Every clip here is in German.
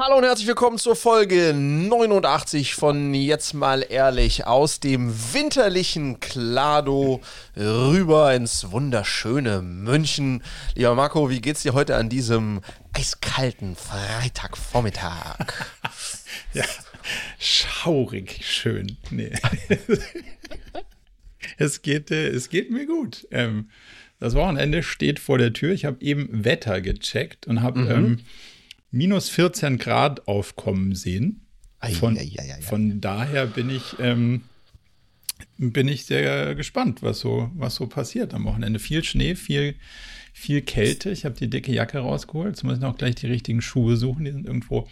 Hallo und herzlich willkommen zur Folge 89 von Jetzt mal ehrlich aus dem winterlichen Klado rüber ins wunderschöne München. Lieber Marco, wie geht's dir heute an diesem eiskalten Freitagvormittag? ja, schaurig schön. Nee. es, geht, äh, es geht mir gut. Ähm, das Wochenende steht vor der Tür. Ich habe eben Wetter gecheckt und habe mhm. ähm, minus 14 Grad aufkommen sehen. Von, ei, ei, ei, von daher bin ich, ähm, bin ich sehr gespannt, was so, was so passiert am Wochenende. Viel Schnee, viel, viel Kälte. Ich habe die dicke Jacke rausgeholt. Jetzt muss ich noch gleich die richtigen Schuhe suchen. Die sind irgendwo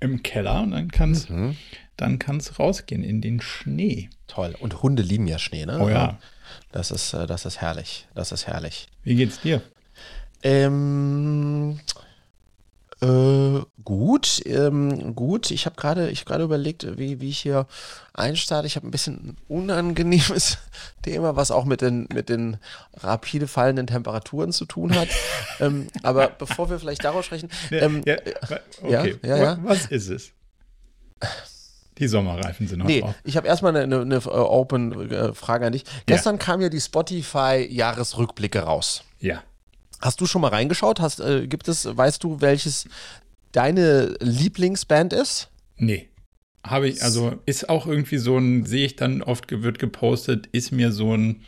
im Keller und dann kann es mhm. rausgehen in den Schnee. Toll. Und Hunde lieben ja Schnee, ne? Oh ja. Das ist, äh, das ist herrlich. Das ist herrlich. Wie geht's dir? Ähm, äh, gut, ähm, gut. Ich habe gerade, ich gerade überlegt, wie, wie ich hier einstarte. Ich habe ein bisschen ein unangenehmes Thema, was auch mit den, mit den rapide fallenden Temperaturen zu tun hat. ähm, aber bevor wir vielleicht darauf sprechen, ähm, ja, okay. ja, ja, ja, Was ist es? Die Sommerreifen sind noch nee, drauf. Ich habe erstmal eine, eine, eine Open-Frage an dich. Gestern kam ja die Spotify-Jahresrückblicke raus. Ja. Hast du schon mal reingeschaut? Hast, äh, gibt es, weißt du, welches deine Lieblingsband ist? Nee. Habe ich, also ist auch irgendwie so ein, sehe ich dann oft wird gepostet, ist mir so ein.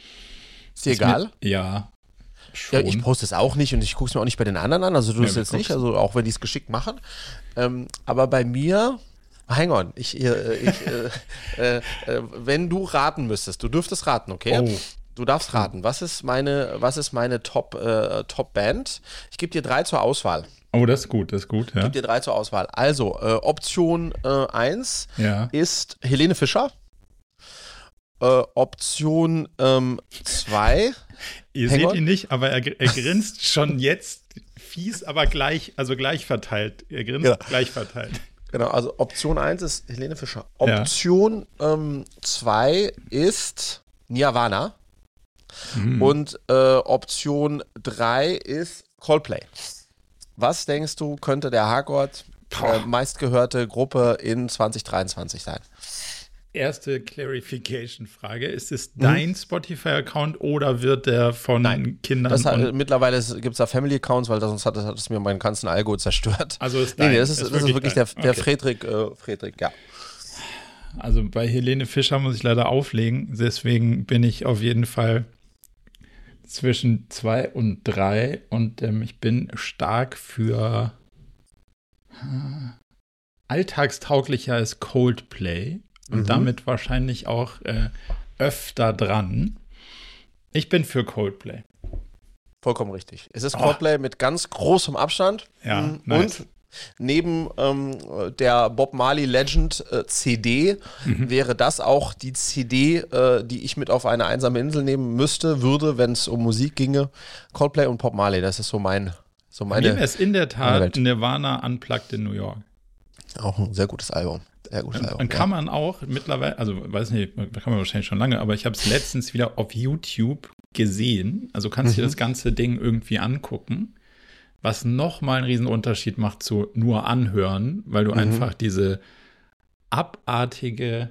Ist dir egal? Mir, ja. Schon. Ja, ich poste es auch nicht und ich gucke es mir auch nicht bei den anderen an, also du ja, es jetzt nicht, also auch wenn die es geschickt machen. Ähm, aber bei mir, hang on, ich, äh, ich äh, äh, äh, wenn du raten müsstest, du dürftest raten, okay? Oh. Du darfst raten. Was ist meine, was ist meine Top, äh, Top Band? Ich gebe dir drei zur Auswahl. Oh, das ist gut, das ist gut. Ja. Ich gebe dir drei zur Auswahl. Also, äh, Option 1 äh, ja. ist Helene Fischer. Äh, Option 2. Ähm, Ihr seht ihn nicht, aber er, er grinst schon jetzt fies, aber gleich, also gleich verteilt. Er grinst ja. gleich verteilt. Genau, also Option 1 ist Helene Fischer. Option 2 ähm, ist Nirvana. Mhm. Und äh, Option 3 ist Coldplay. Was denkst du, könnte der Hagort äh, meistgehörte Gruppe in 2023 sein? Erste Clarification-Frage. Ist es mhm. dein Spotify-Account oder wird der von Nein. Kindern? Das hat, mittlerweile gibt es da Family-Accounts, weil sonst hat, hat es mir meinen ganzen Algo zerstört. Also ist dein, nee, nee, das ist, ist, das ist wirklich, der, der okay. Friedrich, äh, Friedrich, ja. Also bei Helene Fischer muss ich leider auflegen, deswegen bin ich auf jeden Fall zwischen zwei und drei und ähm, ich bin stark für äh, alltagstauglicher als Coldplay und mhm. damit wahrscheinlich auch äh, öfter dran. Ich bin für Coldplay. Vollkommen richtig. Es ist Coldplay oh. mit ganz großem Abstand. Ja, mhm. nice. Neben ähm, der Bob Marley Legend äh, CD mhm. wäre das auch die CD, äh, die ich mit auf eine einsame Insel nehmen müsste, würde, wenn es um Musik ginge. Coldplay und Bob Marley, das ist so mein, so meine. Mir ist in der Tat Nirvana Unplugged in New York. Auch ein sehr gutes Album. Sehr gutes und, Album. Und kann ja. man auch mittlerweile, also weiß nicht, kann man wahrscheinlich schon lange, aber ich habe es letztens wieder auf YouTube gesehen. Also kannst du mhm. dir das ganze Ding irgendwie angucken was nochmal einen riesen Unterschied macht zu nur anhören, weil du mhm. einfach diese abartige,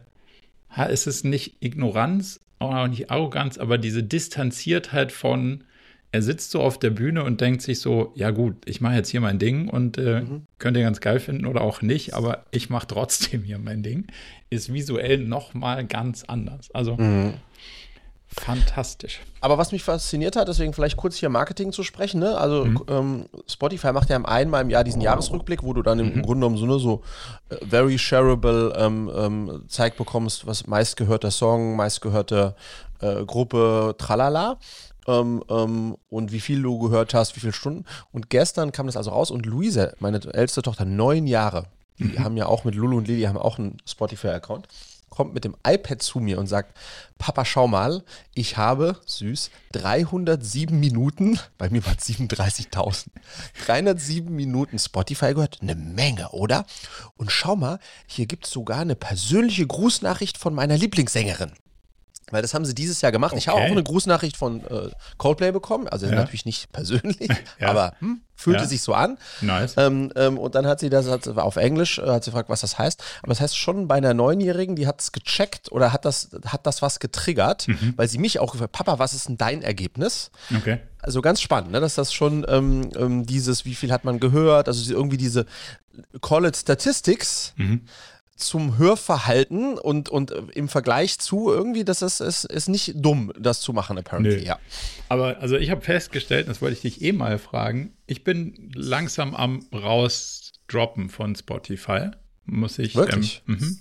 ist es nicht Ignoranz, auch nicht Arroganz, aber diese Distanziertheit von, er sitzt so auf der Bühne und denkt sich so, ja gut, ich mache jetzt hier mein Ding und äh, mhm. könnt ihr ganz geil finden oder auch nicht, aber ich mache trotzdem hier mein Ding, ist visuell nochmal ganz anders. Also mhm. Fantastisch. Aber was mich fasziniert hat, deswegen vielleicht kurz hier Marketing zu sprechen, ne? also mhm. ähm, Spotify macht ja einmal im Jahr diesen Jahresrückblick, wo du dann im, mhm. Grunde genommen so, ne, so äh, very shareable ähm, ähm, zeigt bekommst, was meistgehörter Song, meistgehörte äh, Gruppe, tralala. Ähm, ähm, und wie viel du gehört hast, wie viele Stunden. Und gestern kam das also raus und Luise, meine älteste Tochter, neun Jahre, die mhm. haben ja auch mit Lulu und Lili haben auch einen Spotify-Account kommt mit dem iPad zu mir und sagt, Papa, schau mal, ich habe, süß, 307 Minuten, bei mir waren es 37.000, 307 Minuten Spotify gehört, eine Menge, oder? Und schau mal, hier gibt es sogar eine persönliche Grußnachricht von meiner Lieblingssängerin. Weil das haben sie dieses Jahr gemacht. Okay. Ich habe auch eine Grußnachricht von äh, Coldplay bekommen. Also ja. natürlich nicht persönlich, ja. aber hm, fühlte ja. sich so an. Nice. Ähm, ähm, und dann hat sie das hat, auf Englisch, äh, hat sie gefragt, was das heißt. Aber das heißt schon bei einer Neunjährigen, die hat es gecheckt oder hat das, hat das was getriggert, mhm. weil sie mich auch gefragt Papa, was ist denn dein Ergebnis? Okay. Also ganz spannend, ne? dass das schon ähm, ähm dieses, wie viel hat man gehört, also irgendwie diese Call it Statistics. Mhm zum Hörverhalten und, und im Vergleich zu irgendwie, das ist, ist, ist nicht dumm, das zu machen, apparently, Nö. ja. Aber also ich habe festgestellt, das wollte ich dich eh mal fragen, ich bin langsam am rausdroppen von Spotify, muss ich. Wirklich? Ähm, mhm.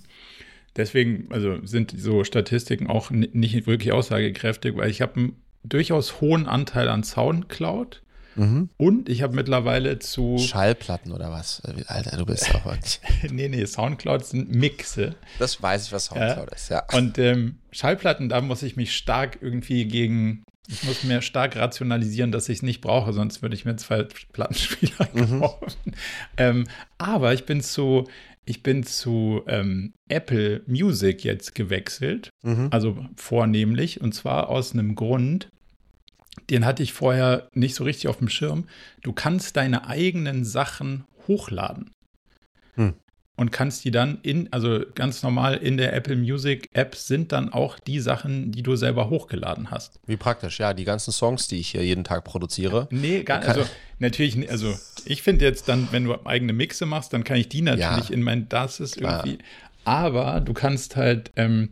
Deswegen, also sind so Statistiken auch nicht wirklich aussagekräftig, weil ich habe einen durchaus hohen Anteil an Soundcloud Mhm. Und ich habe mittlerweile zu. Schallplatten oder was? Alter, du bist auch wirklich. nee, nee, Soundcloud sind Mixe. Das weiß ich, was Soundcloud ja. ist, ja. Und ähm, Schallplatten, da muss ich mich stark irgendwie gegen. Ich muss mir stark rationalisieren, dass ich es nicht brauche, sonst würde ich mir zwei Plattenspieler mhm. kaufen. Ähm, aber ich bin zu, ich bin zu ähm, Apple Music jetzt gewechselt, mhm. also vornehmlich, und zwar aus einem Grund, den hatte ich vorher nicht so richtig auf dem Schirm. Du kannst deine eigenen Sachen hochladen. Hm. Und kannst die dann in, also ganz normal in der Apple Music App sind dann auch die Sachen, die du selber hochgeladen hast. Wie praktisch, ja, die ganzen Songs, die ich hier jeden Tag produziere. Nee, gar, also natürlich, also ich finde jetzt dann, wenn du eigene Mixe machst, dann kann ich die natürlich ja, in mein, das ist irgendwie, aber du kannst halt, ähm,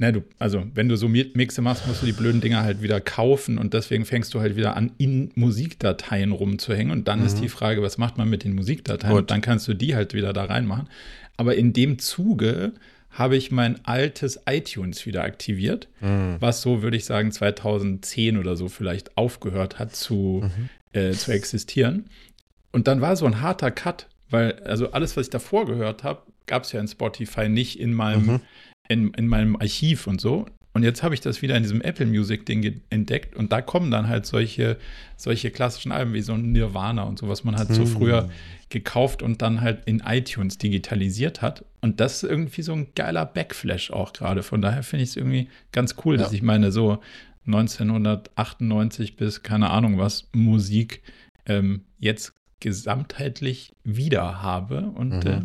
Ne, du, also wenn du so Mixe machst, musst du die blöden Dinger halt wieder kaufen und deswegen fängst du halt wieder an, in Musikdateien rumzuhängen und dann mhm. ist die Frage, was macht man mit den Musikdateien? Gut. Und dann kannst du die halt wieder da reinmachen. Aber in dem Zuge habe ich mein altes iTunes wieder aktiviert, mhm. was so, würde ich sagen, 2010 oder so vielleicht aufgehört hat zu, mhm. äh, zu existieren. Und dann war so ein harter Cut, weil also alles, was ich davor gehört habe, gab es ja in Spotify nicht in meinem mhm in, in meinem Archiv und so. Und jetzt habe ich das wieder in diesem Apple Music Ding entdeckt und da kommen dann halt solche, solche klassischen Alben wie so ein Nirvana und so, was man halt hm. so früher gekauft und dann halt in iTunes digitalisiert hat. Und das ist irgendwie so ein geiler Backflash auch gerade. Von daher finde ich es irgendwie ganz cool, ja. dass ich meine, so 1998 bis keine Ahnung was Musik ähm, jetzt gesamtheitlich wieder habe und mhm. äh,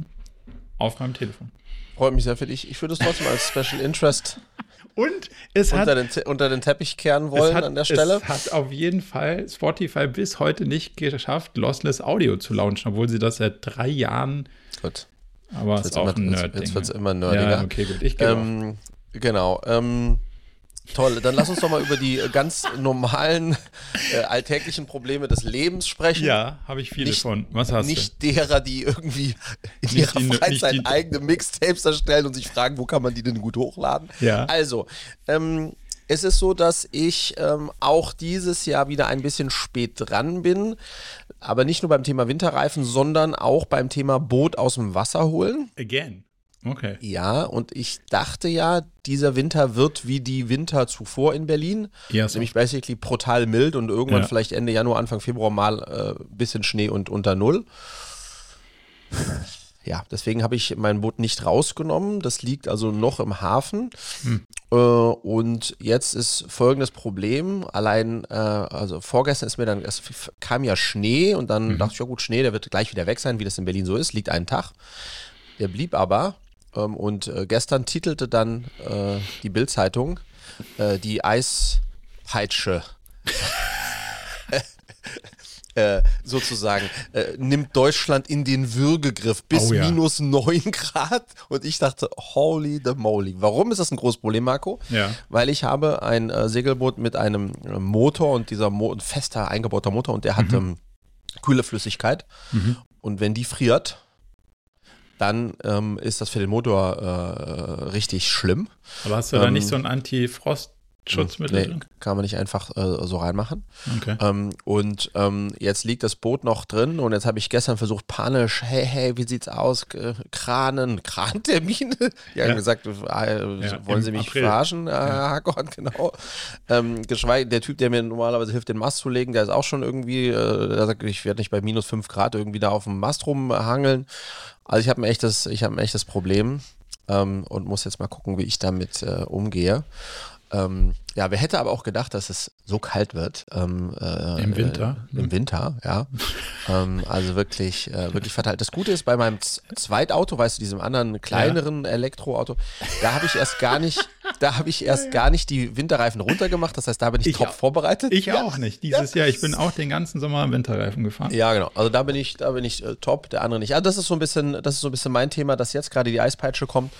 auf meinem Telefon. Freut mich sehr für dich. Ich würde es trotzdem als Special Interest und es unter, hat, den, unter den Teppich kehren wollen hat, an der Stelle. Es hat auf jeden Fall Spotify bis heute nicht geschafft, Lossless Audio zu launchen, obwohl sie das seit drei Jahren. Gut. Aber es ist auch ein Nerd. Jetzt wird es immer nerdiger. Ja, okay, gut. Ich ähm, Genau. Ähm, Toll, dann lass uns doch mal über die ganz normalen, äh, alltäglichen Probleme des Lebens sprechen. Ja, habe ich viele nicht, von. Was hast nicht du? Nicht derer, die irgendwie in nicht ihrer die, Freizeit die, eigene Mixtapes erstellen und sich fragen, wo kann man die denn gut hochladen. Ja. Also, ähm, es ist so, dass ich ähm, auch dieses Jahr wieder ein bisschen spät dran bin. Aber nicht nur beim Thema Winterreifen, sondern auch beim Thema Boot aus dem Wasser holen. Again. Okay. Ja, und ich dachte ja, dieser Winter wird wie die Winter zuvor in Berlin. Ja, so. Nämlich basically brutal mild und irgendwann ja. vielleicht Ende Januar, Anfang Februar mal ein äh, bisschen Schnee und unter Null. Ja, deswegen habe ich mein Boot nicht rausgenommen. Das liegt also noch im Hafen. Hm. Äh, und jetzt ist folgendes Problem. Allein, äh, also vorgestern ist mir dann, es kam ja Schnee und dann mhm. dachte ich, ja gut, Schnee, der wird gleich wieder weg sein, wie das in Berlin so ist, liegt einen Tag. Der blieb aber ähm, und äh, gestern titelte dann äh, die Bildzeitung äh, die Eispeitsche. Äh, sozusagen, äh, nimmt Deutschland in den Würgegriff bis oh, ja. minus 9 Grad. Und ich dachte, holy the moly. Warum ist das ein großes Problem, Marco? Ja. Weil ich habe ein äh, Segelboot mit einem äh, Motor und dieser Mo fester eingebauter Motor und der hat mhm. ähm, kühle Flüssigkeit. Mhm. Und wenn die friert, dann ähm, ist das für den Motor äh, richtig schlimm. Aber hast du ähm, da nicht so ein Anti-Frost? Schutzmittel? Nee, kann man nicht einfach äh, so reinmachen. Okay. Ähm, und ähm, jetzt liegt das Boot noch drin und jetzt habe ich gestern versucht, panisch, hey, hey, wie sieht's aus? Kranen, Krantermine? Die ja. haben gesagt, äh, ja, wollen Sie mich April. verarschen, äh, ja. Gott, genau. Ähm, geschweige, der Typ, der mir normalerweise hilft, den Mast zu legen, der ist auch schon irgendwie, äh, der sagt, ich werde nicht bei minus 5 Grad irgendwie da auf dem Mast rumhangeln. Also ich habe ein echtes, ich habe ein echtes Problem. ähm, und muss jetzt mal gucken, wie ich damit äh, umgehe. Ähm, ja, wer hätte aber auch gedacht, dass es so kalt wird. Ähm, äh, Im Winter. Äh, Im Winter, ja. ähm, also wirklich, äh, wirklich verteilt. Das Gute ist, bei meinem Zweitauto, weißt du, diesem anderen kleineren ja. Elektroauto, da habe ich erst gar nicht, da habe ich erst ja, ja. gar nicht die Winterreifen runtergemacht. Das heißt, da bin ich, ich top auch. vorbereitet. Ich auch nicht. Dieses Jahr, ich bin auch den ganzen Sommer Winterreifen gefahren. Ja, genau. Also da bin ich, da bin ich äh, top, der andere nicht. Also das ist so ein bisschen, das ist so ein bisschen mein Thema, dass jetzt gerade die Eispeitsche kommt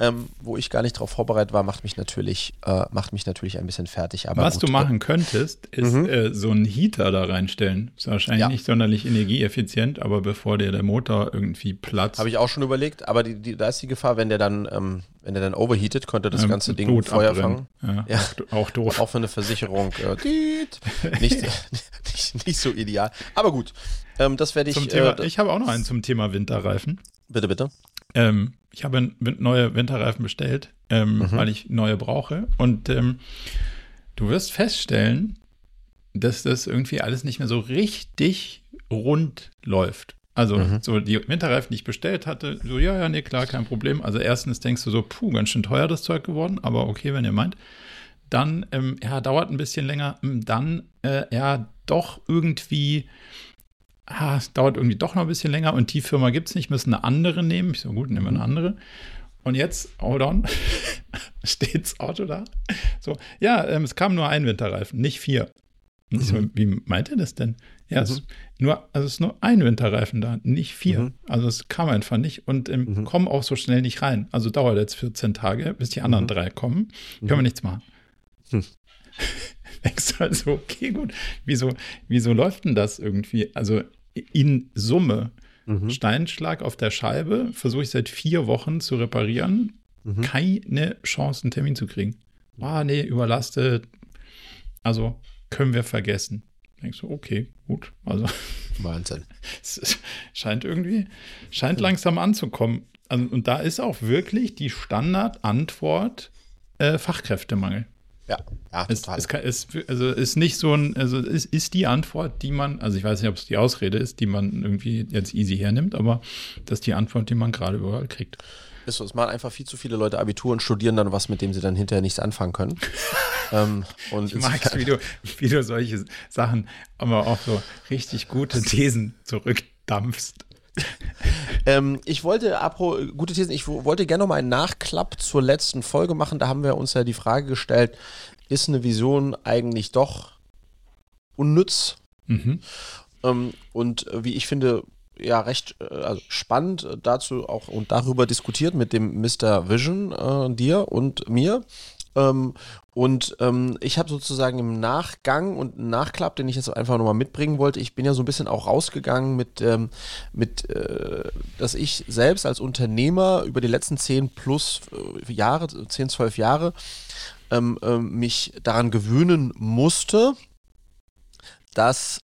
ähm, wo ich gar nicht darauf vorbereitet war, macht mich natürlich, äh, macht mich natürlich ein bisschen fertig. Aber Was gut. du machen könntest, ist mhm. äh, so einen Heater da reinstellen. Ist wahrscheinlich ja. nicht sonderlich energieeffizient, aber bevor dir der Motor irgendwie platzt. Habe ich auch schon überlegt, aber die, die, da ist die Gefahr, wenn der dann, ähm, wenn der dann overheatet, könnte das ähm, ganze Ding Blut Feuer abbrennen. fangen. Ja, ja. Auch, doof. Auch für eine Versicherung äh, nicht, nicht, nicht, so ideal. Aber gut, ähm, das werde ich. Thema, äh, ich habe auch noch einen zum Thema Winterreifen. Bitte, bitte. Ähm, ich habe neue Winterreifen bestellt, ähm, mhm. weil ich neue brauche. Und ähm, du wirst feststellen, dass das irgendwie alles nicht mehr so richtig rund läuft. Also mhm. so die Winterreifen, die ich bestellt hatte, so ja, ja, nee, klar, kein Problem. Also erstens denkst du so, puh, ganz schön teuer das Zeug geworden, aber okay, wenn ihr meint. Dann, ähm, ja, dauert ein bisschen länger. Dann, äh, ja, doch irgendwie ah, es dauert irgendwie doch noch ein bisschen länger und die Firma gibt es nicht, müssen eine andere nehmen. Ich so, gut, nehmen wir eine andere. Und jetzt, hold on, steht das Auto da. So, ja, ähm, es kam nur ein Winterreifen, nicht vier. Ich so, mhm. wie meint ihr das denn? Ja, mhm. es, ist nur, also es ist nur ein Winterreifen da, nicht vier. Mhm. Also es kam einfach nicht und ähm, mhm. kommen auch so schnell nicht rein. Also dauert jetzt 14 Tage, bis die anderen mhm. drei kommen. Können wir mhm. nichts machen. Hm. Denkst du also, okay, gut, wieso, wieso läuft denn das irgendwie? Also in Summe. Mhm. Steinschlag auf der Scheibe, versuche ich seit vier Wochen zu reparieren. Mhm. Keine Chance, einen Termin zu kriegen. Ah, nee, überlastet. Also können wir vergessen. Denkst du, okay, gut. Also. Wahnsinn. es scheint irgendwie, scheint mhm. langsam anzukommen. Also, und da ist auch wirklich die Standardantwort äh, Fachkräftemangel. Ja, ja total. Es, es, es, also ist nicht so ein, also es ist die Antwort, die man, also ich weiß nicht, ob es die Ausrede ist, die man irgendwie jetzt easy hernimmt, aber das ist die Antwort, die man gerade überall kriegt. Ist so, es machen einfach viel zu viele Leute Abitur und studieren dann was, mit dem sie dann hinterher nichts anfangen können. ähm, und ich mag es, wie du, wie du solche Sachen, aber auch so richtig gute Thesen zurückdampfst. Ähm, ich wollte, apro, gute Thesen, ich wollte gerne noch mal einen Nachklapp zur letzten Folge machen. Da haben wir uns ja die Frage gestellt, ist eine Vision eigentlich doch unnütz? Mhm. Ähm, und wie ich finde, ja, recht äh, also spannend dazu auch und darüber diskutiert mit dem Mr. Vision, äh, dir und mir. Ähm, und ähm, ich habe sozusagen im Nachgang und Nachklapp, den ich jetzt einfach nochmal mitbringen wollte, ich bin ja so ein bisschen auch rausgegangen mit, ähm, mit äh, dass ich selbst als Unternehmer über die letzten 10 plus äh, Jahre, 10, 12 Jahre, ähm, ähm, mich daran gewöhnen musste, dass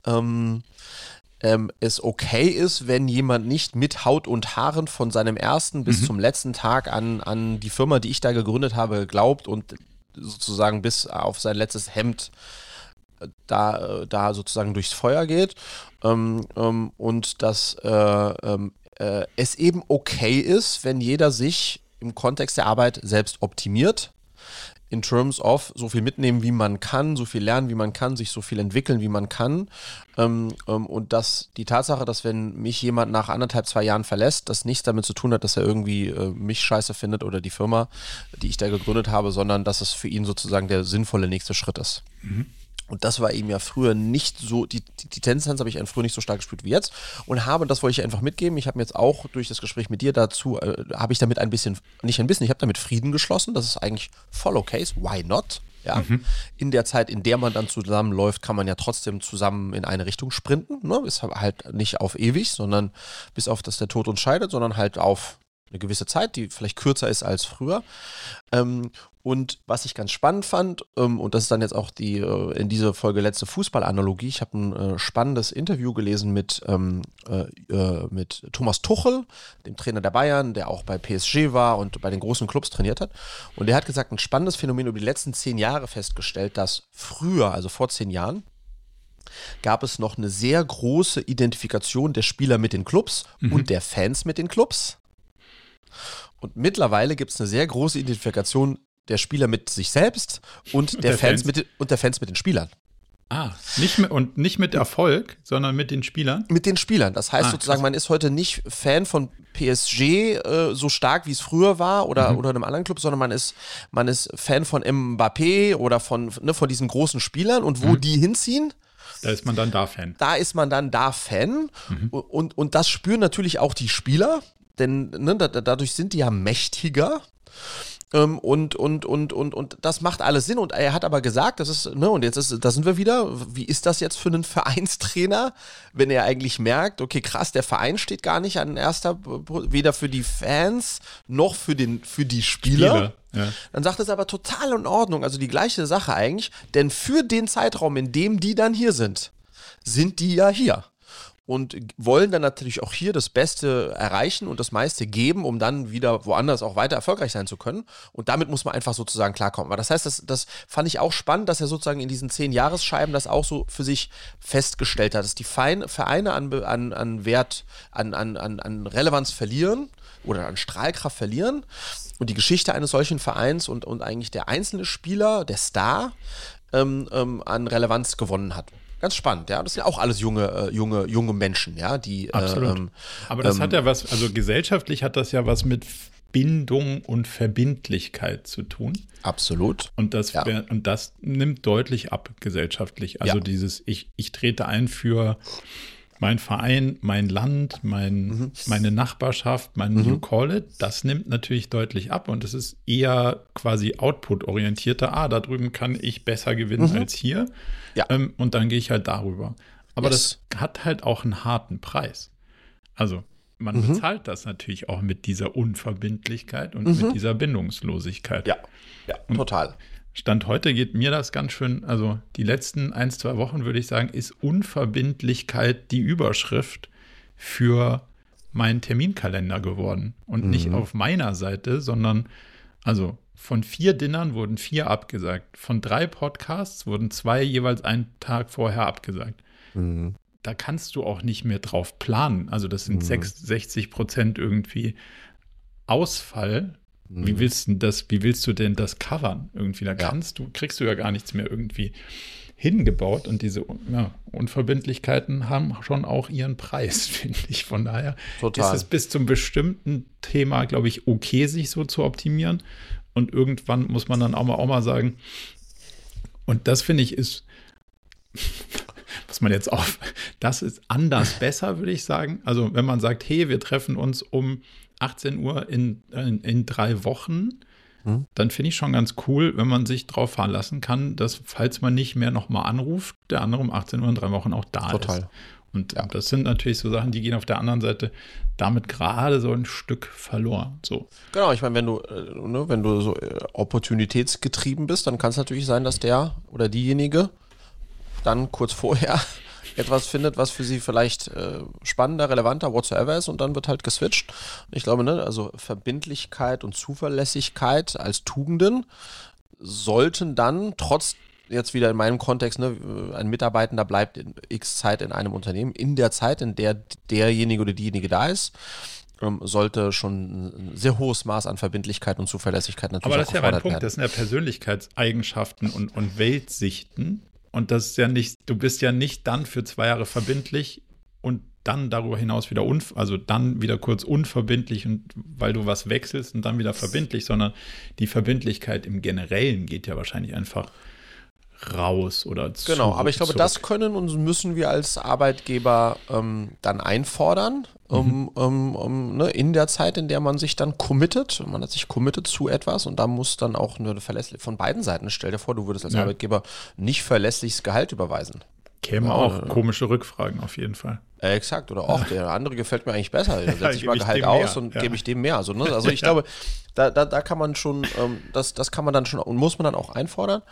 ähm, es okay ist, wenn jemand nicht mit Haut und Haaren von seinem ersten bis mhm. zum letzten Tag an, an die Firma, die ich da gegründet habe, glaubt und sozusagen bis auf sein letztes Hemd äh, da, äh, da sozusagen durchs Feuer geht ähm, ähm, und dass äh, ähm, äh, es eben okay ist, wenn jeder sich im Kontext der Arbeit selbst optimiert in terms of so viel mitnehmen, wie man kann, so viel lernen, wie man kann, sich so viel entwickeln, wie man kann. Ähm, ähm, und dass die Tatsache, dass wenn mich jemand nach anderthalb, zwei Jahren verlässt, das nichts damit zu tun hat, dass er irgendwie äh, mich scheiße findet oder die Firma, die ich da gegründet habe, sondern dass es für ihn sozusagen der sinnvolle nächste Schritt ist. Mhm. Und das war eben ja früher nicht so, die, die, die Tendenz habe ich früher nicht so stark gespürt wie jetzt und habe, das wollte ich einfach mitgeben, ich habe mir jetzt auch durch das Gespräch mit dir dazu, äh, habe ich damit ein bisschen, nicht ein bisschen, ich habe damit Frieden geschlossen, das ist eigentlich voll okay, why not? Ja, mhm. in der Zeit, in der man dann zusammenläuft, kann man ja trotzdem zusammen in eine Richtung sprinten. Ne? Ist halt nicht auf ewig, sondern bis auf, dass der Tod uns scheidet, sondern halt auf eine gewisse Zeit, die vielleicht kürzer ist als früher. Ähm, und was ich ganz spannend fand, ähm, und das ist dann jetzt auch die äh, in dieser Folge letzte Fußballanalogie, ich habe ein äh, spannendes Interview gelesen mit, ähm, äh, äh, mit Thomas Tuchel, dem Trainer der Bayern, der auch bei PSG war und bei den großen Clubs trainiert hat. Und der hat gesagt, ein spannendes Phänomen über die letzten zehn Jahre festgestellt, dass früher, also vor zehn Jahren, gab es noch eine sehr große Identifikation der Spieler mit den Clubs mhm. und der Fans mit den Clubs. Und mittlerweile gibt es eine sehr große Identifikation der Spieler mit sich selbst und der, der Fans, Fans, Mit, und der Fans mit den Spielern. Ah, nicht mit, und nicht mit Erfolg, sondern mit den Spielern? Mit den Spielern. Das heißt ah, sozusagen, man ist heute nicht Fan von PSG äh, so stark, wie es früher war oder, mhm. oder einem anderen Club, sondern man ist, man ist Fan von Mbappé oder von, ne, von diesen großen Spielern und wo mhm. die hinziehen. Da ist man dann da Fan. Da ist man dann da Fan. Mhm. Und, und das spüren natürlich auch die Spieler, denn ne, da, dadurch sind die ja mächtiger. Ähm, und, und, und, und, und das macht alles Sinn. Und er hat aber gesagt, das ist, ne, und jetzt ist, da sind wir wieder, wie ist das jetzt für einen Vereinstrainer, wenn er eigentlich merkt, okay, krass, der Verein steht gar nicht an erster, weder für die Fans noch für, den, für die Spieler. Spieler. Ja. Dann sagt es aber total in Ordnung, also die gleiche Sache eigentlich, denn für den Zeitraum, in dem die dann hier sind, sind die ja hier und wollen dann natürlich auch hier das Beste erreichen und das meiste geben, um dann wieder woanders auch weiter erfolgreich sein zu können. Und damit muss man einfach sozusagen klarkommen. Aber das heißt, das, das fand ich auch spannend, dass er sozusagen in diesen zehn Jahresscheiben das auch so für sich festgestellt hat, dass die Vereine an, an, an Wert, an, an, an Relevanz verlieren oder an Strahlkraft verlieren und die Geschichte eines solchen Vereins und, und eigentlich der einzelne Spieler, der Star, ähm, ähm, an Relevanz gewonnen hat ganz spannend, ja. Das sind auch alles junge, äh, junge, junge Menschen, ja, die. Äh, Absolut. Ähm, Aber das ähm, hat ja was, also gesellschaftlich hat das ja was mit Bindung und Verbindlichkeit zu tun. Absolut. Und das, ja. und das nimmt deutlich ab gesellschaftlich. Also ja. dieses, ich, ich trete ein für mein Verein, mein Land, mein, mhm. meine Nachbarschaft, mein mhm. You Call It, das nimmt natürlich deutlich ab und es ist eher quasi Output-orientierter. Ah, da drüben kann ich besser gewinnen mhm. als hier. Ja. Ähm, und dann gehe ich halt darüber. Aber yes. das hat halt auch einen harten Preis. Also man mhm. bezahlt das natürlich auch mit dieser Unverbindlichkeit und mit mhm. dieser Bindungslosigkeit. Ja, ja, und total. Stand heute geht mir das ganz schön, also die letzten ein, zwei Wochen würde ich sagen, ist Unverbindlichkeit die Überschrift für meinen Terminkalender geworden. Und mhm. nicht auf meiner Seite, sondern also von vier Dinnern wurden vier abgesagt. Von drei Podcasts wurden zwei jeweils einen Tag vorher abgesagt. Mhm. Da kannst du auch nicht mehr drauf planen. Also das sind mhm. 60 Prozent irgendwie Ausfall wie mhm. willst du das, wie willst du denn das covern? Irgendwie, da kannst du, kriegst du ja gar nichts mehr irgendwie hingebaut und diese ja, Unverbindlichkeiten haben schon auch ihren Preis, finde ich. Von daher Total. ist es bis zum bestimmten Thema, glaube ich, okay, sich so zu optimieren. Und irgendwann muss man dann auch mal, auch mal sagen, und das finde ich ist, was man jetzt auch, das ist anders besser, würde ich sagen. Also wenn man sagt, hey, wir treffen uns um 18 Uhr in, in, in drei Wochen, hm? dann finde ich schon ganz cool, wenn man sich darauf verlassen kann, dass, falls man nicht mehr nochmal anruft, der andere um 18 Uhr in drei Wochen auch da Total. ist. Und ja. das sind natürlich so Sachen, die gehen auf der anderen Seite damit gerade so ein Stück verloren. So. Genau, ich meine, wenn du, äh, ne, wenn du so äh, opportunitätsgetrieben bist, dann kann es natürlich sein, dass der oder diejenige dann kurz vorher etwas findet, was für sie vielleicht äh, spannender, relevanter, whatsoever ist und dann wird halt geswitcht. Ich glaube, ne, also Verbindlichkeit und Zuverlässigkeit als Tugenden sollten dann trotz jetzt wieder in meinem Kontext, ne, ein Mitarbeitender bleibt in x Zeit in einem Unternehmen, in der Zeit, in der derjenige oder diejenige da ist, ähm, sollte schon ein sehr hohes Maß an Verbindlichkeit und Zuverlässigkeit natürlich Aber das ist ja mein Punkt, das sind ja Persönlichkeitseigenschaften und, und Weltsichten, und das ist ja nicht, du bist ja nicht dann für zwei Jahre verbindlich und dann darüber hinaus wieder, unv also dann wieder kurz unverbindlich und weil du was wechselst und dann wieder verbindlich, sondern die Verbindlichkeit im Generellen geht ja wahrscheinlich einfach raus oder zu. Genau, aber ich glaube, zurück. das können und müssen wir als Arbeitgeber ähm, dann einfordern, um, mhm. um, um ne, in der Zeit, in der man sich dann committet, man hat sich committed zu etwas und da muss dann auch eine verlässlich von beiden Seiten, stell dir vor, du würdest als ja. Arbeitgeber nicht verlässliches Gehalt überweisen. Käme ja, auch oder, komische Rückfragen auf jeden Fall. Äh, exakt, oder auch der andere gefällt mir eigentlich besser. Da setze ich mal Gehalt aus und ja. gebe ich dem mehr. Also, ne? also ich glaube, da, da, da kann man schon, ähm, das, das kann man dann schon und muss man dann auch einfordern.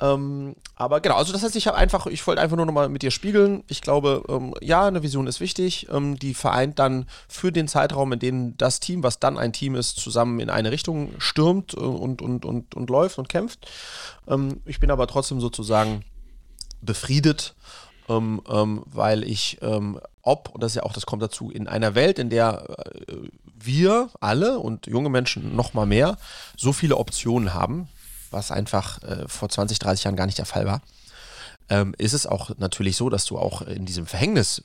Ähm, aber genau, also das heißt, ich habe einfach, ich wollte einfach nur nochmal mit dir spiegeln. Ich glaube, ähm, ja, eine Vision ist wichtig. Ähm, die vereint dann für den Zeitraum, in dem das Team, was dann ein Team ist, zusammen in eine Richtung stürmt äh, und, und, und, und läuft und kämpft. Ähm, ich bin aber trotzdem sozusagen befriedet, ähm, ähm, weil ich ob, und das ist ja auch, das kommt dazu, in einer Welt, in der äh, wir alle und junge Menschen noch mal mehr so viele Optionen haben, was einfach äh, vor 20, 30 Jahren gar nicht der Fall war, ähm, ist es auch natürlich so, dass du auch in diesem Verhängnis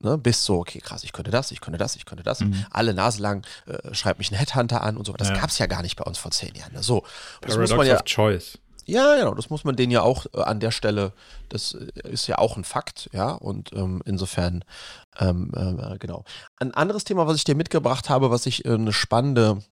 ne, bist so, okay, krass, ich könnte das, ich könnte das, ich könnte das. Mhm. Alle Nase lang äh, schreibt mich ein Headhunter an und so. Das ja. gab es ja gar nicht bei uns vor zehn Jahren. Ne? So, das Paradox muss man ja, of Choice. Ja, genau, das muss man denen ja auch äh, an der Stelle, das äh, ist ja auch ein Fakt, ja, und ähm, insofern, ähm, äh, genau. Ein anderes Thema, was ich dir mitgebracht habe, was ich äh, eine spannende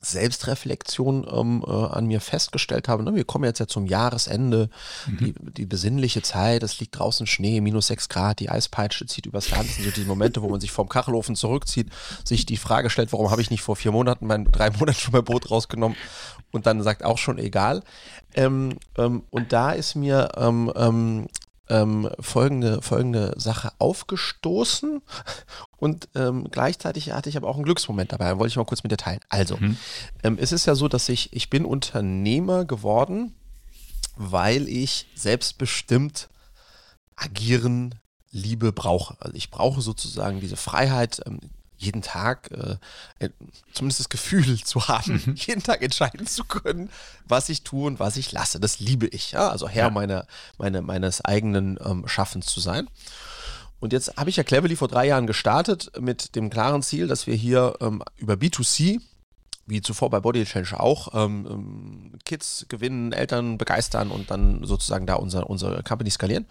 Selbstreflexion ähm, äh, an mir festgestellt habe. Ne? Wir kommen jetzt ja zum Jahresende, mhm. die, die besinnliche Zeit, es liegt draußen Schnee, minus sechs Grad, die Eispeitsche zieht übers Land. So die Momente, wo man sich vom Kachelofen zurückzieht, sich die Frage stellt, warum habe ich nicht vor vier Monaten, mein, drei Monaten schon mein Boot rausgenommen und dann sagt auch schon egal. Ähm, ähm, und da ist mir ähm, folgende, folgende Sache aufgestoßen und ähm, gleichzeitig hatte ich aber auch einen Glücksmoment dabei, wollte ich mal kurz mit dir teilen. Also, mhm. ähm, es ist ja so, dass ich, ich bin Unternehmer geworden, weil ich selbstbestimmt agieren Liebe brauche. Also ich brauche sozusagen diese Freiheit, ähm, jeden Tag äh, äh, zumindest das Gefühl zu haben, mhm. jeden Tag entscheiden zu können, was ich tue und was ich lasse. Das liebe ich, ja. Also Herr ja. meiner, meine, meines eigenen ähm, Schaffens zu sein. Und jetzt habe ich ja Cleverly vor drei Jahren gestartet mit dem klaren Ziel, dass wir hier ähm, über B2C, wie zuvor bei Body Change auch, ähm, ähm, Kids gewinnen, Eltern begeistern und dann sozusagen da unser, unsere Company skalieren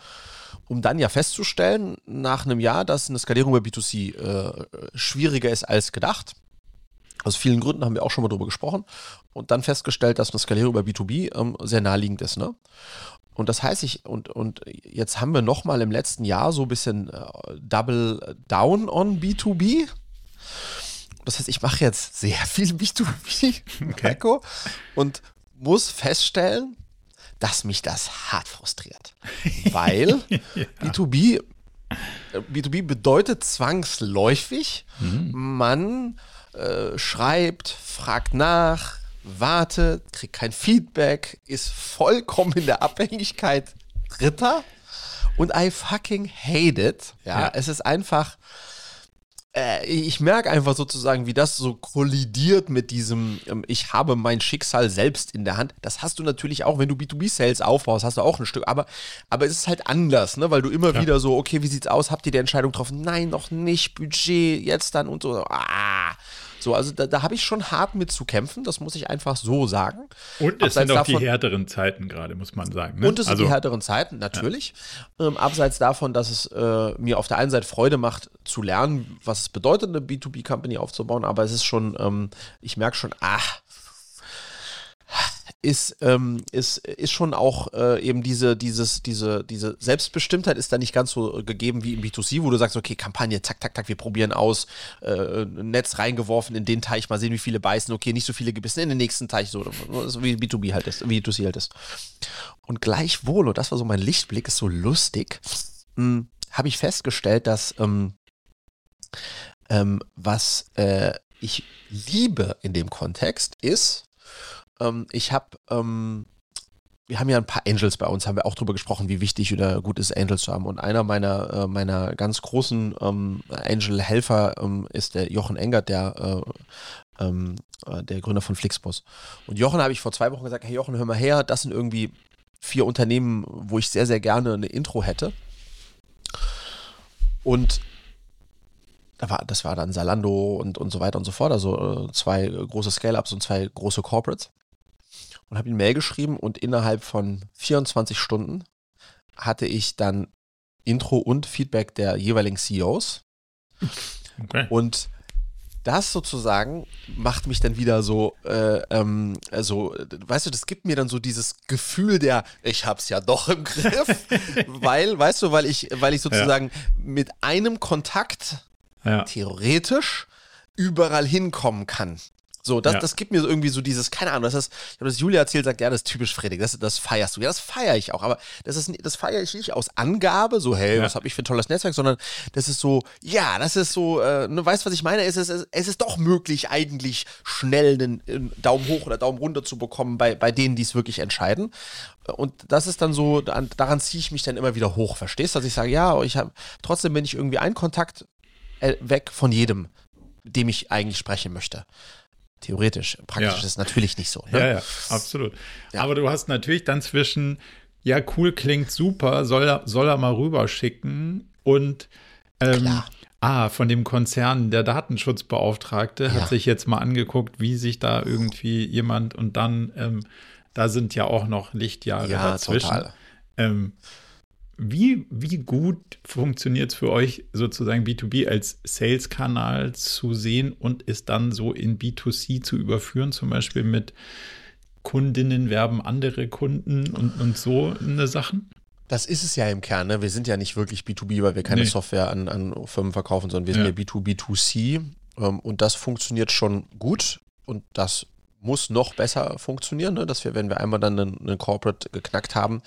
um dann ja festzustellen, nach einem Jahr, dass eine Skalierung bei B2C äh, schwieriger ist als gedacht. Aus vielen Gründen haben wir auch schon mal drüber gesprochen. Und dann festgestellt, dass eine Skalierung bei B2B ähm, sehr naheliegend ist. Ne? Und das heißt, ich, und, und jetzt haben wir nochmal im letzten Jahr so ein bisschen äh, Double Down on B2B. Das heißt, ich mache jetzt sehr viel B2B okay. und muss feststellen, dass mich das hart frustriert. Weil ja. B2B, B2B bedeutet zwangsläufig, mhm. man äh, schreibt, fragt nach, wartet, kriegt kein Feedback, ist vollkommen in der Abhängigkeit Dritter und I fucking hate it. Ja, ja. es ist einfach äh, ich merke einfach sozusagen, wie das so kollidiert mit diesem, ähm, ich habe mein Schicksal selbst in der Hand. Das hast du natürlich auch, wenn du B2B-Sales aufbaust, hast du auch ein Stück. Aber, aber es ist halt anders, ne? weil du immer ja. wieder so, okay, wie sieht's aus? Habt ihr die Entscheidung getroffen? Nein, noch nicht. Budget, jetzt dann und so. Ah. So, also da, da habe ich schon hart mit zu kämpfen, das muss ich einfach so sagen. Und es abseits sind auch davon, die härteren Zeiten gerade, muss man sagen. Ne? Und es also, sind die härteren Zeiten, natürlich. Ja. Ähm, abseits davon, dass es äh, mir auf der einen Seite Freude macht, zu lernen, was es bedeutet, eine B2B-Company aufzubauen, aber es ist schon, ähm, ich merke schon, ach, ist, ähm, ist, ist schon auch äh, eben diese, dieses, diese, diese Selbstbestimmtheit ist da nicht ganz so gegeben wie im B2C, wo du sagst, okay, Kampagne, zack, zack, zack, wir probieren aus, äh, Netz reingeworfen in den Teich, mal sehen, wie viele beißen, okay, nicht so viele gebissen in den nächsten Teich, so, so wie B2B halt ist, wie B2C halt ist. Und gleichwohl, und das war so mein Lichtblick, ist so lustig, hm, habe ich festgestellt, dass ähm, ähm, was äh, ich liebe in dem Kontext ist, ähm, ich habe, ähm, wir haben ja ein paar Angels bei uns, haben wir auch drüber gesprochen, wie wichtig oder gut ist, Angels zu haben. Und einer meiner, äh, meiner ganz großen ähm, Angel-Helfer ähm, ist der Jochen Engert, der äh, ähm, äh, der Gründer von Flixbus. Und Jochen habe ich vor zwei Wochen gesagt, hey Jochen, hör mal her, das sind irgendwie vier Unternehmen, wo ich sehr, sehr gerne eine Intro hätte. Und da war, das war dann Salando und, und so weiter und so fort, also äh, zwei große Scale-Ups und zwei große Corporates und habe ihm Mail geschrieben und innerhalb von 24 Stunden hatte ich dann Intro und Feedback der jeweiligen CEOs. Okay. Und das sozusagen macht mich dann wieder so, äh, ähm, also, weißt du, das gibt mir dann so dieses Gefühl der, ich hab's ja doch im Griff, weil, weißt du, weil ich, weil ich sozusagen ja. mit einem Kontakt ja. theoretisch überall hinkommen kann. So, das, ja. das gibt mir irgendwie so dieses, keine Ahnung, das ist, ich habe das Julia erzählt, sagt, ja, das ist typisch Fredrik, das, das feierst du. Ja, das feiere ich auch, aber das ist, das feiere ich nicht aus Angabe, so, hey, ja. was habe ich für ein tolles Netzwerk, sondern das ist so, ja, das ist so, äh, ne, weißt was ich meine? Es ist, es ist doch möglich, eigentlich schnell einen, einen Daumen hoch oder Daumen runter zu bekommen bei, bei denen, die es wirklich entscheiden. Und das ist dann so, daran ziehe ich mich dann immer wieder hoch, verstehst du? Dass ich sage, ja, ich habe, trotzdem bin ich irgendwie ein Kontakt äh, weg von jedem. dem ich eigentlich sprechen möchte. Theoretisch. Praktisch ja. ist es natürlich nicht so. Ne? Ja, ja, absolut. Ja. Aber du hast natürlich dann zwischen, ja, cool, klingt super, soll er, soll er mal rüberschicken und ähm, ah, von dem Konzern, der Datenschutzbeauftragte, ja. hat sich jetzt mal angeguckt, wie sich da irgendwie jemand und dann, ähm, da sind ja auch noch Lichtjahre ja, dazwischen. Total. Ähm, wie, wie gut funktioniert es für euch, sozusagen B2B als Sales-Kanal zu sehen und es dann so in B2C zu überführen, zum Beispiel mit Kundinnen werben andere Kunden und, und so eine Sachen? Das ist es ja im Kern. Ne? Wir sind ja nicht wirklich B2B, weil wir keine nee. Software an, an Firmen verkaufen, sondern wir sind ja, ja B2B2C. Ähm, und das funktioniert schon gut. Und das muss noch besser funktionieren, ne? dass wir, wenn wir einmal dann einen, einen Corporate geknackt haben,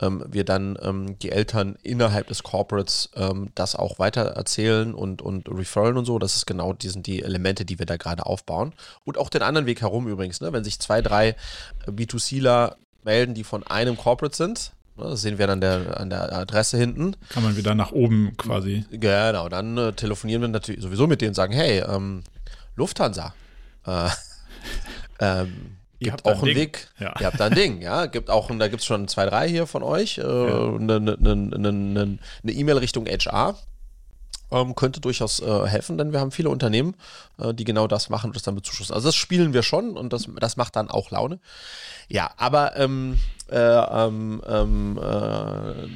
ähm, wir dann ähm, die Eltern innerhalb des Corporates ähm, das auch weiter erzählen und, und referen und so. Das ist genau, die sind die Elemente, die wir da gerade aufbauen. Und auch den anderen Weg herum übrigens, ne? wenn sich zwei, drei B2Cler melden, die von einem Corporate sind, ne? das sehen wir dann der, an der Adresse hinten. Kann man wieder nach oben quasi. Genau, dann äh, telefonieren wir natürlich sowieso mit denen und sagen, hey, ähm, Lufthansa, äh, ähm, Ihr gibt auch einen Ding. Weg. Ja. Ihr habt da ein Ding, ja. Gibt auch, da gibt es schon zwei, drei hier von euch. Eine äh, ja. ne, ne, ne, E-Mail Richtung HR. Ähm, könnte durchaus äh, helfen, denn wir haben viele Unternehmen, äh, die genau das machen und das dann bezuschussen. Also das spielen wir schon und das, das macht dann auch Laune. Ja, aber ähm, äh, ähm, ähm äh,